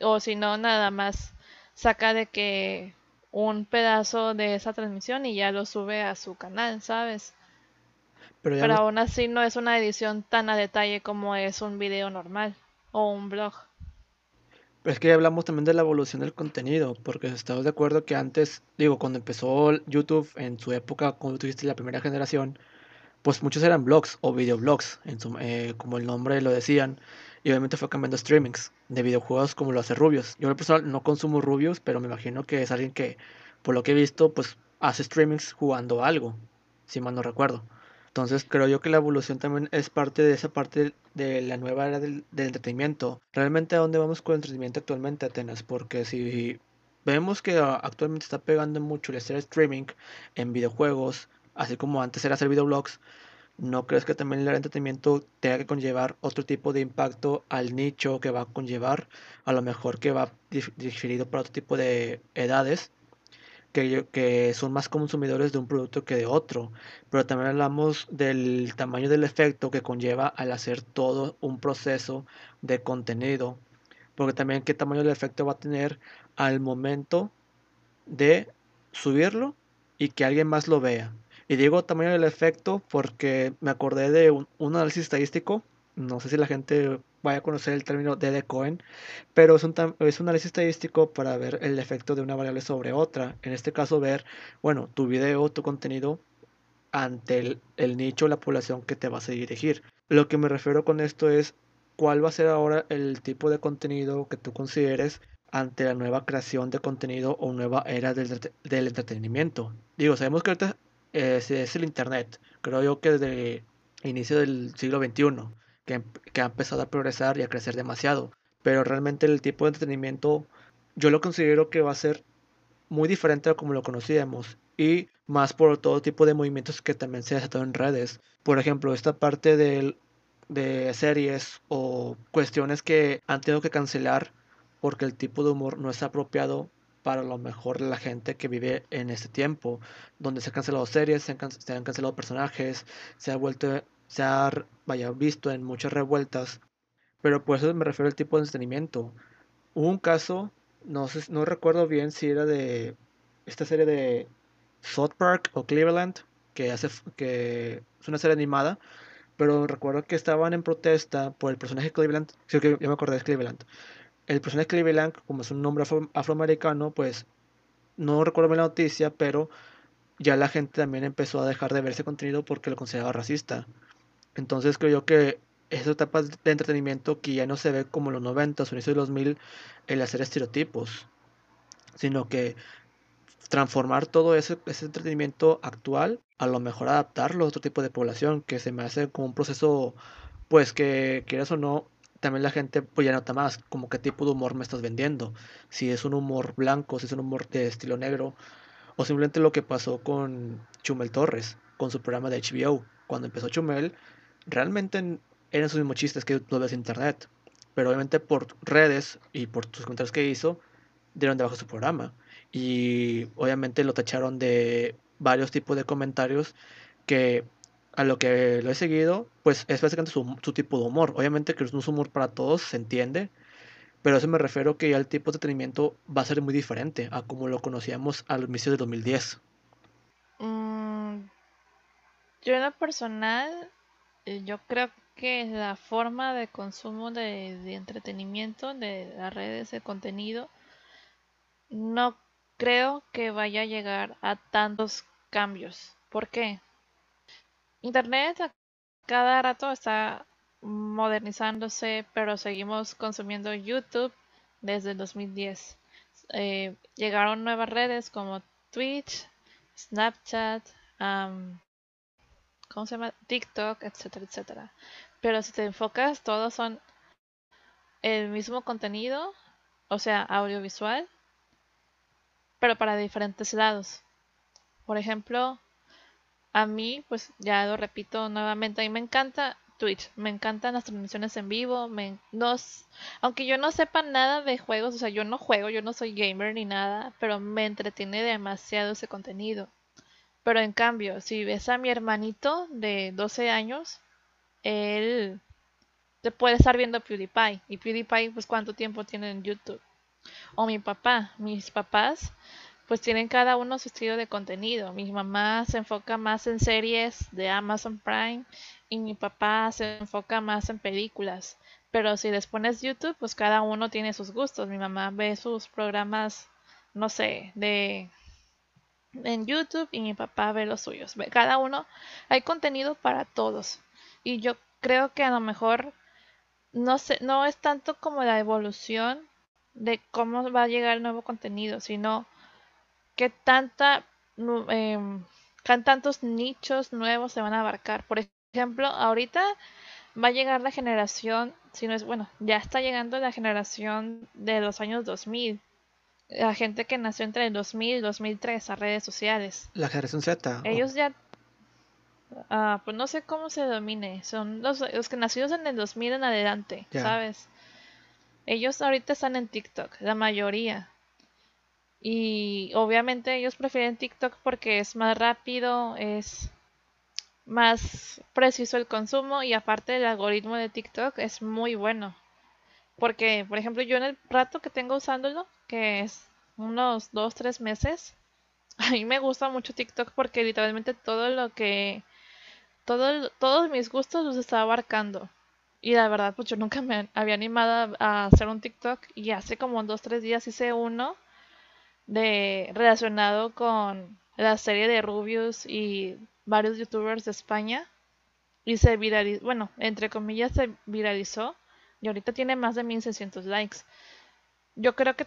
O si no, nada más saca de que un pedazo de esa transmisión y ya lo sube a su canal, ¿sabes? Pero, aún así no es una edición tan a detalle como es un video normal o un blog. Es que hablamos también de la evolución del contenido, porque estamos de acuerdo que antes, digo, cuando empezó YouTube en su época, cuando tuviste la primera generación, pues muchos eran blogs o videoblogs, en su, eh, como el nombre lo decían, y obviamente fue cambiando streamings de videojuegos como lo hace Rubius. Yo personal no consumo Rubius, pero me imagino que es alguien que, por lo que he visto, pues hace streamings jugando algo, si mal no recuerdo. Entonces creo yo que la evolución también es parte de esa parte de la nueva era del, entretenimiento. Realmente a dónde vamos con el entretenimiento actualmente, Atenas, porque si vemos que actualmente está pegando mucho el hacer streaming en videojuegos, así como antes era hacer videoblogs, ¿no crees que también el entretenimiento tenga que conllevar otro tipo de impacto al nicho que va a conllevar? A lo mejor que va dirigido para otro tipo de edades que, que son más consumidores de un producto que de otro, pero también hablamos del tamaño del efecto que conlleva al hacer todo un proceso de contenido, porque también qué tamaño del efecto va a tener al momento de subirlo y que alguien más lo vea. Y digo tamaño del efecto porque me acordé de un, un análisis estadístico, no sé si la gente vaya a conocer el término de Cohen, pero es un, es un análisis estadístico para ver el efecto de una variable sobre otra. En este caso, ver, bueno, tu video, tu contenido ante el, el nicho, la población que te vas a dirigir. Lo que me refiero con esto es cuál va a ser ahora el tipo de contenido que tú consideres ante la nueva creación de contenido o nueva era del, del entretenimiento. Digo, sabemos que ahorita eh, es el Internet. Creo yo que desde el inicio del siglo XXI que, ha empezado a progresar y a crecer demasiado. Pero realmente el tipo de entretenimiento yo lo considero que va a ser muy diferente a como lo conocíamos y más por todo tipo de movimientos que también se ha desatado en redes. Por ejemplo, esta parte de, series o cuestiones que han tenido que cancelar porque el tipo de humor no es apropiado para lo mejor la gente que vive en este tiempo, donde se han cancelado series, se han, se han cancelado personajes, se ha vuelto se ha vaya, visto en muchas revueltas, pero por eso me refiero al tipo de entretenimiento. Hubo un caso, no, no recuerdo bien si era de esta serie de South Park o Cleveland, que, hace, que es una serie animada, pero recuerdo que estaban en protesta por el personaje Cleveland, sí, yo me acordé de Cleveland. El personaje Cleveland, como es un nombre afroamericano, pues no recuerdo bien la noticia, pero ya la gente también empezó a dejar de ver ese contenido porque lo consideraba racista. Entonces creo yo que esa etapa de entretenimiento que ya no se ve como los 90 o inicios de los 2000 el hacer estereotipos, sino que transformar todo ese, ese entretenimiento actual, a lo mejor adaptarlo a otro tipo de población, que se me hace como un proceso, pues que quieras o no, también la gente pues ya nota más como qué tipo de humor me estás vendiendo, si es un humor blanco, si es un humor de estilo negro, o simplemente lo que pasó con Chumel Torres, con su programa de HBO. Cuando empezó Chumel, realmente eran sus mismos chistes que lo ves en internet. Pero obviamente por redes y por tus comentarios que hizo, dieron debajo su programa. Y obviamente lo tacharon de varios tipos de comentarios que a lo que lo he seguido, pues es básicamente su, su tipo de humor. Obviamente que no es un humor para todos, se entiende. Pero eso me refiero que ya el tipo de entretenimiento va a ser muy diferente a como lo conocíamos al inicio de 2010. Mm, yo en lo personal yo creo que la forma de consumo de, entretenimiento de las redes de contenido no creo que vaya a llegar a tantos cambios. ¿Por qué? Internet a cada rato está modernizándose, pero seguimos consumiendo YouTube desde el 2010. Eh, llegaron nuevas redes como Twitch, Snapchat, ¿cómo se llama? TikTok, etcétera, etcétera. Pero si te enfocas, todos son el mismo contenido, o sea, audiovisual, pero para diferentes lados. Por ejemplo, a mí, pues ya lo repito nuevamente, a mí me encanta Twitch. Me encantan las transmisiones en vivo. Me, aunque yo no sepa nada de juegos, o sea, yo no juego, yo no soy gamer ni nada, pero me entretiene demasiado ese contenido. Pero en cambio, si ves a mi hermanito de 12 años, él te puede estar viendo PewDiePie. Y PewDiePie, pues, ¿cuánto tiempo tiene en YouTube? O mi papá, mis papás, pues tienen cada uno su estilo de contenido. Mi mamá se enfoca más en series de Amazon Prime y mi papá se enfoca más en películas. Pero si les pones YouTube, pues cada uno tiene sus gustos. Mi mamá ve sus programas, no sé, de en YouTube y mi papá ve los suyos. Cada uno hay contenido para todos. Y yo creo que a lo mejor no sé, no es tanto como la evolución de cómo va a llegar el nuevo contenido, sino que tanta eh, tantos nichos nuevos se van a abarcar. Por ejemplo, ahorita va a llegar la generación, si no es bueno, ya está llegando la generación de los años 2000. La gente que nació entre el 2000 y 2003 a redes sociales. La generación Z. Ellos ya Ah, pues no sé cómo se domine. Son los, los que nacidos en el 2000 en adelante, ¿sabes? Ellos ahorita están en TikTok, la mayoría. Y obviamente ellos prefieren TikTok porque es más rápido, es más preciso el consumo y aparte el algoritmo de TikTok es muy bueno. Porque, por ejemplo, yo en el rato que tengo usándolo, que es unos 2-3 meses, *laughs* a mí me gusta mucho TikTok porque literalmente todo lo que todos mis gustos los estaba abarcando. Y la verdad, pues yo nunca me había animado a hacer un TikTok y hace como dos, tres días hice uno de relacionado con la serie de Rubius y varios youtubers de España y se viralizó, bueno, entre comillas se viralizó y ahorita tiene más de 1600 likes. Yo creo que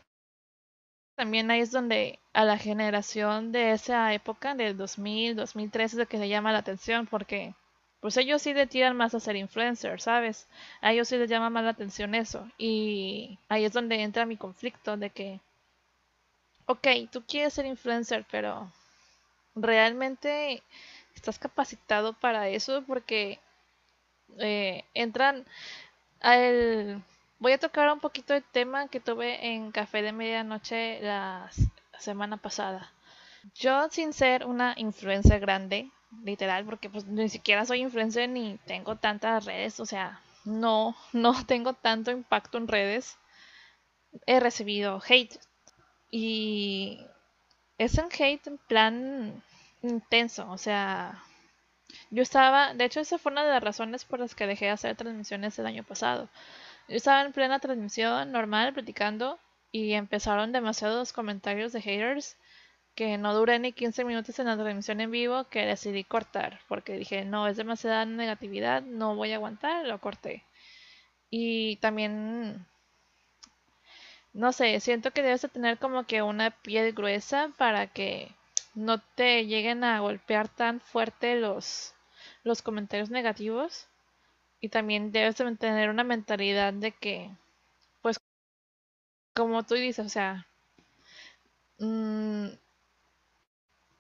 también ahí es donde a la generación de esa época, del 2000, 2003, es lo que le llama la atención, porque pues ellos sí le tiran más a ser influencer, ¿sabes? A ellos sí les llama más la atención eso. Y ahí es donde entra mi conflicto de que, ok, tú quieres ser influencer, pero realmente estás capacitado para eso porque eh, entran Voy a tocar un poquito el tema que tuve en Café de Medianoche la semana pasada. Yo, sin ser una influencer grande, literal, porque pues ni siquiera soy influencer ni tengo tantas redes, o sea, no, *laughs* no tengo tanto impacto en redes, he recibido hate. Y es un hate en plan intenso, o sea, yo estaba, de hecho esa fue una de las razones por las que dejé de hacer transmisiones el año pasado, yo estaba en plena transmisión normal, platicando, y empezaron demasiados comentarios de haters que no duré ni 15 minutos en la transmisión en vivo que decidí cortar porque dije no es demasiada negatividad no voy a aguantar lo corté. Y también no sé siento que debes de tener como que una piel gruesa para que no te lleguen a golpear tan fuerte los los comentarios negativos y también debes de tener una mentalidad de que, pues, como tú dices, o sea, mm,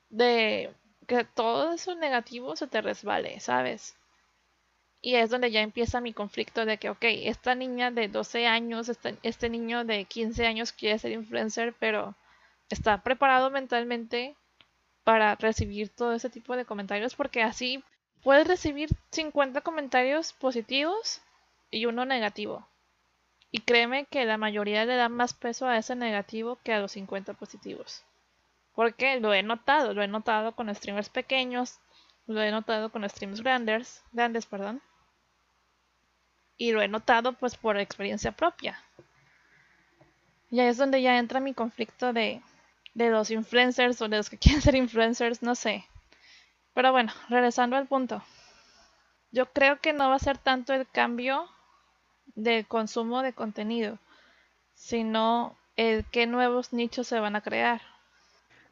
de que todo eso negativo se te resbale, ¿sabes? Y es donde ya empieza mi conflicto de que, ok, esta niña de 12 años, este, este niño de 15 años quiere ser influencer, pero está preparado mentalmente para recibir todo ese tipo de comentarios porque así Puedes recibir 50 comentarios positivos y uno negativo. Y créeme que la mayoría le da más peso a ese negativo que a los 50 positivos. Porque lo he notado, lo he notado con streamers pequeños, lo he notado con streamers grandes, grandes, perdón. Y lo he notado pues por experiencia propia. Y ahí es donde ya entra mi conflicto de, de los influencers o de los que *laughs* quieren ser influencers, no sé. Pero bueno, regresando al punto. Yo creo que no va a ser tanto el cambio de consumo de contenido, sino el qué nuevos nichos se van a crear.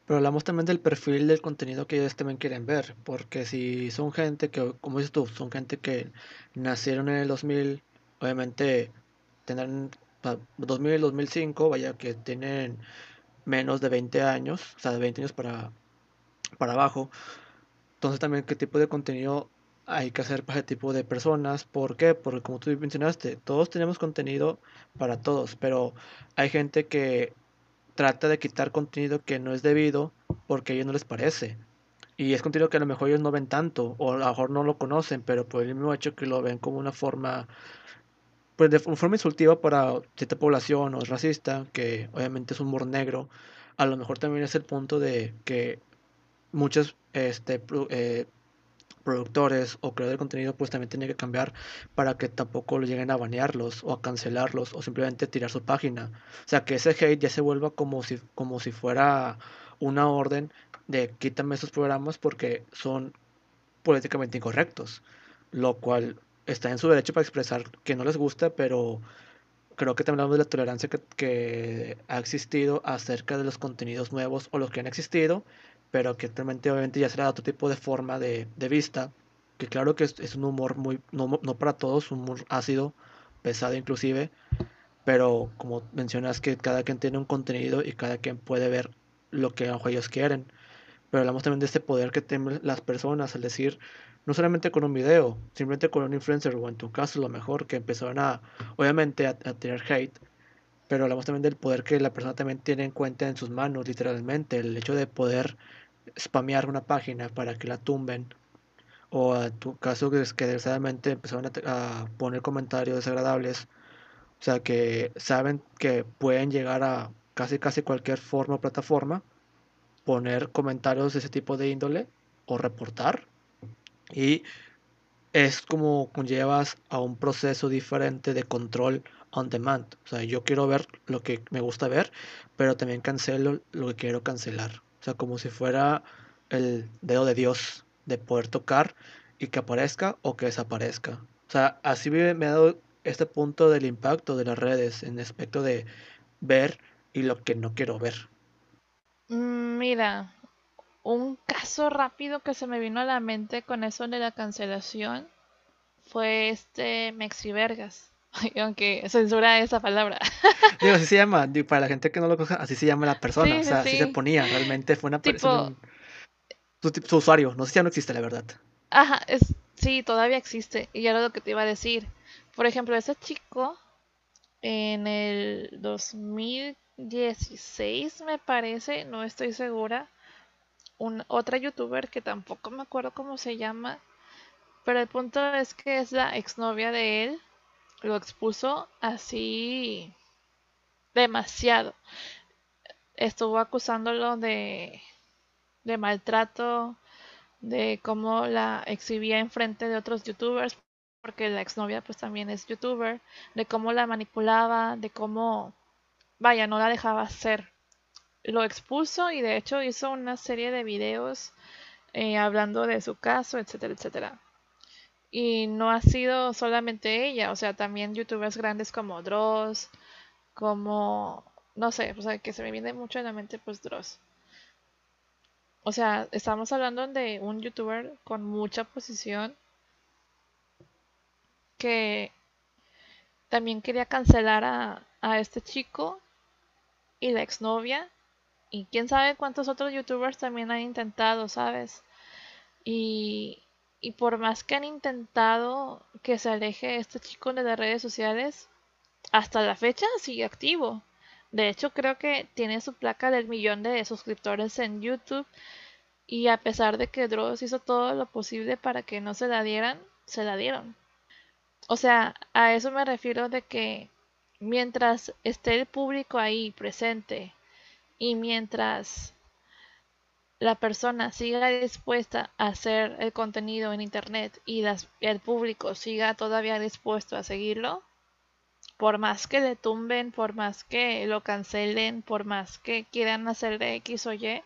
Pero hablamos también del perfil del contenido que ellos también quieren ver, porque si son gente que, como dices tú, son gente que nacieron en el 2000, obviamente tendrán 2000, 2005, vaya que tienen menos de 20 años, o sea, de 20 años para, para abajo, entonces también qué tipo de contenido hay que hacer para ese tipo de personas. ¿Por qué? Porque como tú mencionaste, todos tenemos contenido para todos, pero hay gente que trata de quitar contenido que no es debido porque a ellos no les parece. Y es contenido que a lo mejor ellos no ven tanto, o a lo mejor no lo conocen, pero por el mismo hecho que lo ven como una forma, pues de forma insultiva para cierta población o racista, que obviamente es un humor negro, a lo mejor también es el punto de que muchos este, eh, productores o creadores de contenido pues también tienen que cambiar para que tampoco lleguen a banearlos o a cancelarlos o simplemente tirar su página. O sea, que ese hate ya se vuelva como si, como si fuera una orden de quítame esos programas porque son políticamente incorrectos, lo cual está en su derecho para expresar que no les gusta, pero creo que también hablamos de la tolerancia que, que, ha existido acerca de los contenidos nuevos o los que han existido pero que actualmente obviamente ya será otro tipo de forma de, de vista, que claro que es, es un humor muy, no, no, para todos, un humor ácido, pesado inclusive, pero como mencionas que cada quien tiene un contenido y cada quien puede ver lo que ellos quieren, pero hablamos también de este poder que tienen las personas, al decir, no solamente con un video, simplemente con un influencer, o en tu caso lo mejor, que empezaron a, obviamente, a, a tener hate, pero hablamos también del poder que la persona también tiene en cuenta en sus manos, literalmente, el hecho de poder spamear una página para que la tumben o en tu caso que que desgraciadamente empezaron a, poner comentarios desagradables o sea que saben que pueden llegar a casi casi cualquier forma o plataforma poner comentarios de ese tipo de índole o reportar y es como conllevas a un proceso diferente de control on demand. O sea, yo quiero ver lo que me gusta ver, pero también cancelo lo que quiero cancelar. O sea, como si fuera el dedo de Dios de poder tocar y que aparezca o que desaparezca. O sea, así me, ha dado este punto del impacto de las redes en aspecto de ver y lo que no quiero ver. Mm, mira, un caso rápido que se me vino a la mente con eso de la cancelación fue este Mexi Vergas. *laughs* Aunque censura esa palabra. *laughs* Digo, así se llama. para la gente que no lo coja, así se llama la persona. o sea, así se ponía. Realmente fue una persona. Su, usuario. No sé si ya no existe, la verdad. Ajá, es, sí, todavía existe. Y era lo que te iba a decir. Por ejemplo, ese chico en el 2016, me parece, no estoy segura. Un, otra youtuber que tampoco me acuerdo cómo se llama. Pero el punto es que es la exnovia de él lo expuso así demasiado. Estuvo acusándolo de, de maltrato, de cómo la exhibía en frente de otros youtubers, porque la exnovia pues también es youtuber, de cómo la manipulaba, de cómo, vaya, no la dejaba hacer. Lo expuso y de hecho hizo una serie de videos eh, hablando de su caso, etcétera, etcétera. Y no ha sido solamente ella, o sea, también youtubers grandes como Dross, como, no sé, o sea, que se me viene mucho en la mente pues Dross. O sea, estamos hablando de un youtuber con mucha posición que también quería cancelar a, a este chico y la exnovia. Y quién sabe cuántos otros youtubers también han intentado, ¿sabes? Y, y por más que han intentado que se aleje este chico de las redes sociales, hasta la fecha sigue activo. De hecho, creo que tiene su placa del millón de suscriptores en YouTube. Y a pesar de que Dross hizo todo lo posible para que no se la dieran, se la dieron. O sea, a eso me refiero de que mientras esté el público ahí presente y mientras la persona siga dispuesta a hacer el contenido en internet y el público siga todavía dispuesto a seguirlo, por más que le tumben, por más que lo cancelen, por más que quieran hacer de X o Y,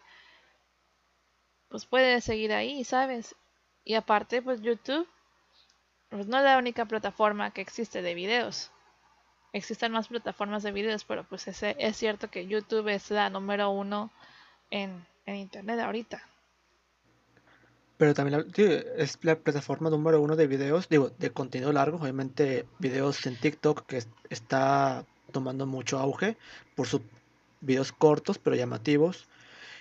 pues puede seguir ahí, ¿sabes? Y aparte, pues YouTube pues no es la única plataforma que existe de videos. Existen más plataformas de videos, pero pues es, es cierto que YouTube es la número uno en en internet ahorita. Pero también es la plataforma número uno de videos, digo, de contenido largo, obviamente videos en TikTok que está tomando mucho auge por sus videos cortos pero llamativos.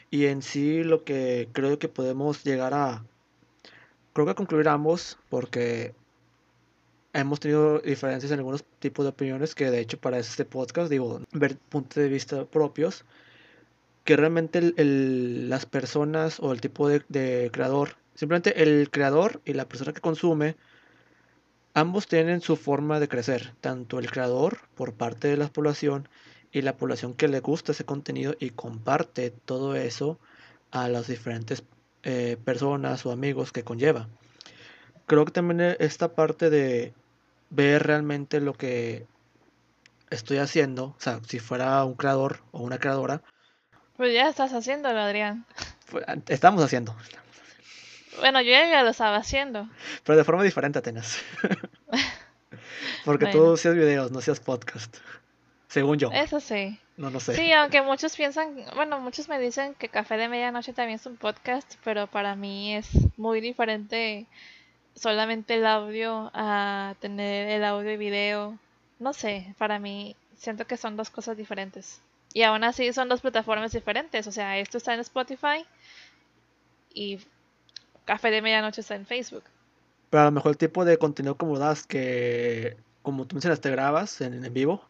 Y en sí lo que creo que podemos llegar a, creo que concluir ambos porque hemos tenido diferencias en algunos tipos de opiniones que de hecho para este podcast digo ver puntos de vista propios que realmente las personas o el tipo de, creador simplemente el creador y la persona que consume ambos tienen su forma de crecer tanto el creador por parte de la población y la población que le gusta ese contenido y comparte todo eso a las diferentes eh, personas o amigos que conlleva. Creo que también esta parte de ver realmente lo que estoy haciendo, o sea, si fuera un creador o una creadora. Pues ya estás haciéndolo, Adrián. Estamos haciendo. Bueno, yo ya lo estaba haciendo. Pero de forma diferente, Atenas. *laughs* Porque tú hacías videos, no hacías podcast. Según yo. Eso sí. No, no sé. Sí, aunque muchos piensan, bueno, muchos me dicen que Café de Medianoche también es un podcast, pero para mí es muy diferente solamente el audio a tener el audio y video. No sé, para mí siento que son dos cosas diferentes. Y aún así son dos plataformas diferentes. O sea, esto está en Spotify y Café de Medianoche está en Facebook. Pero a lo mejor el tipo de contenido como das, que como tú mencionas, te grabas en, en vivo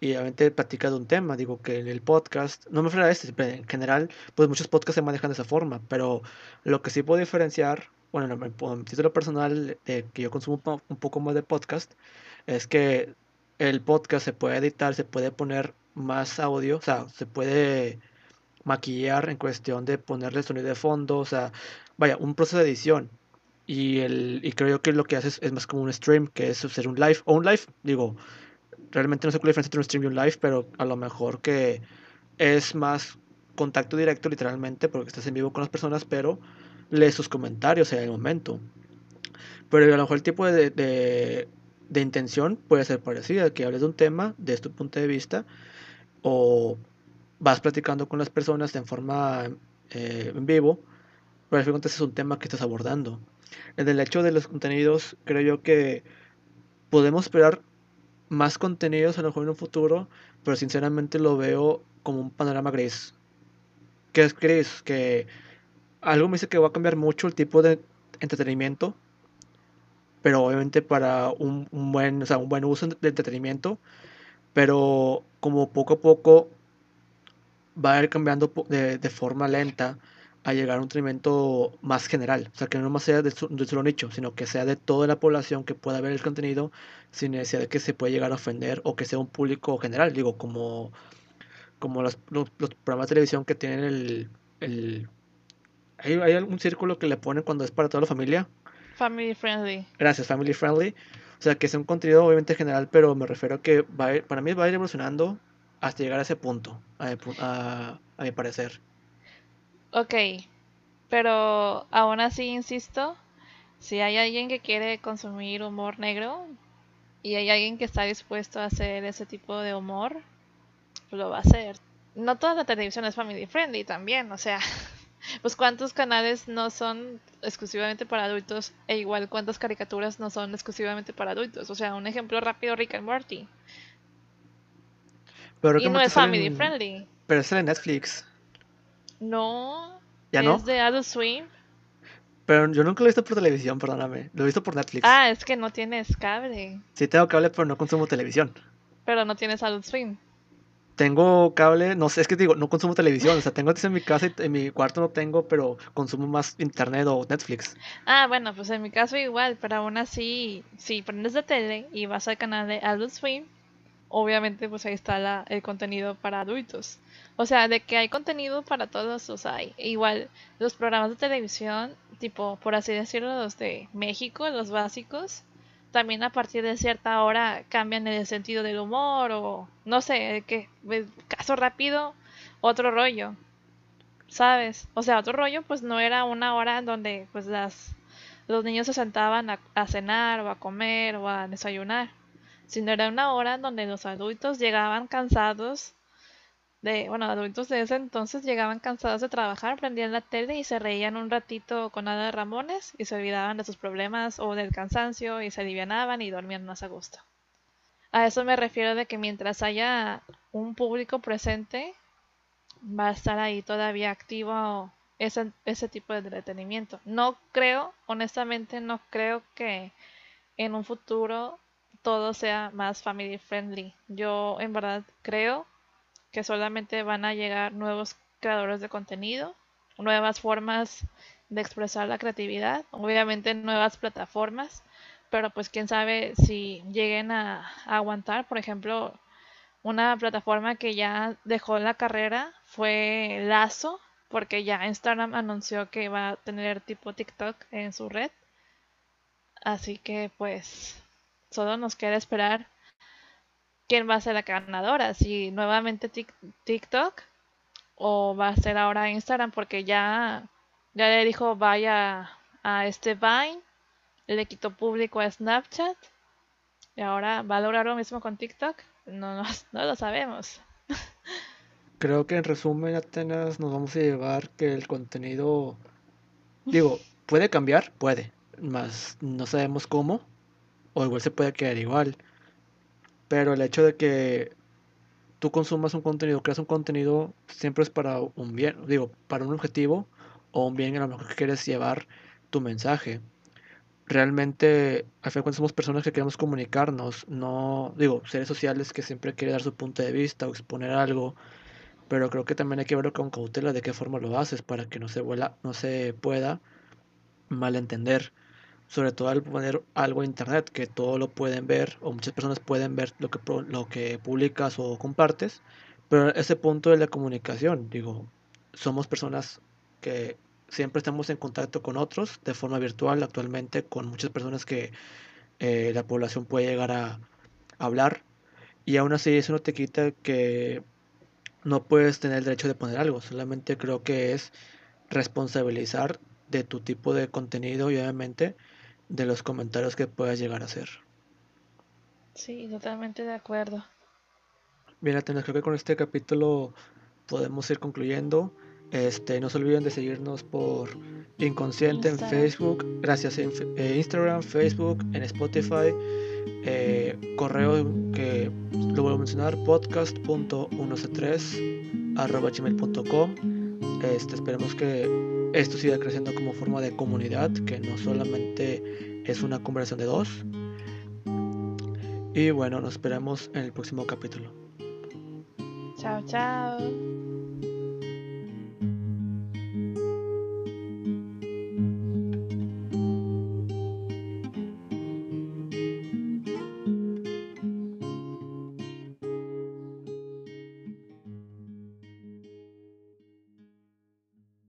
y obviamente platicas de un tema. Digo que en el podcast, no me refiero a este, en general, pues muchos podcasts se manejan de esa forma. Pero lo que sí puedo diferenciar bueno, en mi título personal de que yo consumo un poco más de podcast, es que el podcast se puede editar, se puede poner más audio, o sea, se puede maquillar en cuestión de ponerle sonido de fondo, o sea, vaya, un proceso de edición. Y, el, y creo que lo que haces es más como un stream, que es hacer un live, o un live, digo, realmente no sé cuál es la diferencia entre un stream y un live, pero a lo mejor que es más contacto directo literalmente, porque estás en vivo con las personas, pero lee sus comentarios en el momento. Pero a lo mejor el tipo de, de, intención puede ser parecida, que hables de un tema desde tu punto de vista o vas platicando con las personas en forma eh, en vivo, pero al final es un tema que estás abordando. En el hecho de los contenidos, creo yo que podemos esperar más contenidos a lo mejor en un futuro, pero sinceramente lo veo como un panorama gris. ¿Qué es gris? Que algo me dice que va a cambiar mucho el tipo de entretenimiento, pero obviamente para un, buen, o sea, un buen uso de entretenimiento, pero como poco a poco va a ir cambiando de, forma lenta a llegar a un entretenimiento más general, o sea, que no más sea de, de solo nicho, sino que sea de toda la población que pueda ver el contenido sin necesidad de que se pueda llegar a ofender o que sea un público general, digo, como, como los, los, programas de televisión que tienen el ¿Hay, ¿Hay algún círculo que le ponen cuando es para toda la familia? Family friendly. Gracias, family friendly. O sea, que es un contenido obviamente general, pero me refiero a que va para mí va a ir evolucionando hasta llegar a ese punto, a, a mi parecer. Ok, pero aún así insisto, si hay alguien que quiere consumir humor negro y hay alguien que está dispuesto a hacer ese tipo de humor, lo va a hacer. No toda la televisión es family friendly también, o sea, *laughs* pues cuántos canales no son exclusivamente para adultos e igual cuántas caricaturas no son exclusivamente para adultos. O sea, un ejemplo rápido, Rick and Morty. Pero y no es family friendly. Pero es de Netflix. No. ¿Ya no? Es de Adult Swim. Pero yo nunca lo he visto por televisión, perdóname. Lo he visto por Netflix. Ah, es que no tienes cable. Sí tengo cable, pero no consumo televisión. Pero no tienes Adult Swim tengo cable, no sé, es que digo, no consumo televisión, o sea, tengo en mi casa y en mi cuarto no tengo, pero consumo más internet o Netflix. Ah, bueno, pues en mi caso igual, pero aún así, si prendes la tele y vas al canal de Adult Swim, obviamente pues ahí está la, el contenido para adultos. O sea, de que hay contenido para todos, sea, hay. igual los programas de televisión, tipo, por así decirlo, los de México, los básicos, también a partir de cierta hora cambian el sentido del humor o no sé, que caso rápido, otro rollo. ¿Sabes? O sea, otro rollo pues no era una hora donde pues las los niños se sentaban a, a cenar o a comer o a desayunar, sino era una hora donde los adultos llegaban cansados de, bueno, adultos de ese entonces llegaban cansados de trabajar, prendían la tele y se reían un ratito con Ada Ramones y se olvidaban de sus problemas o del cansancio y se alivianaban y dormían más a gusto. A eso me refiero de que mientras haya un público presente, va a estar ahí todavía activo ese, ese tipo de entretenimiento. No creo, honestamente, no creo que en un futuro todo sea más family friendly. Yo en verdad creo que solamente van a llegar nuevos creadores de contenido, nuevas formas de expresar la creatividad, obviamente nuevas plataformas, pero pues quién sabe si lleguen a, aguantar, por ejemplo, una plataforma que ya dejó la carrera fue Lazo, porque ya Instagram anunció que va a tener tipo TikTok en su red. Así que pues solo nos queda esperar quién va a ser la ganadora, si nuevamente TikTok o va a ser ahora Instagram porque ya ya le dijo vaya a este Vine, le quitó público a Snapchat y ahora va a lograr lo mismo con TikTok. No, no, *laughs* lo sabemos. Creo que en resumen, Atenas, nos vamos a llevar que el contenido, digo, puede cambiar, puede, más no sabemos cómo, o igual se puede quedar igual. Pero el hecho de que tú consumas un contenido, creas un contenido, siempre es para un bien, digo, para un objetivo o un bien a lo mejor que quieres llevar tu mensaje. Realmente, a fin somos personas que queremos comunicarnos, no, digo, seres sociales que siempre quieren dar su punto de vista o exponer algo, pero creo que también hay que verlo con cautela de qué forma lo haces para que no se, vuela, no se pueda malentender. Sobre todo al poner algo en internet, que todo lo pueden ver, o muchas personas pueden ver lo que, lo que publicas o compartes, pero ese punto de la comunicación, digo, somos personas que siempre estamos en contacto con otros de forma virtual. Actualmente, con muchas personas que eh, la población puede llegar a hablar, y aún así eso no te quita que no puedes tener el derecho de poner algo, solamente creo que es responsabilizar de tu tipo de contenido y obviamente de los comentarios que puedas llegar a hacer. Sí, totalmente de acuerdo. Bien, Atenas, creo que con este capítulo podemos ir concluyendo. Este, no se olviden de seguirnos por Inconsciente en Facebook, gracias en eh, Instagram, Facebook, en Spotify, eh, correo que lo vuelvo a mencionar, podcast.1c3 arroba gmail.com. Este, esperemos que esto siga creciendo como forma de comunidad, que no solamente es una conversación de dos. Y bueno, nos esperamos en el próximo capítulo. Chao, chao.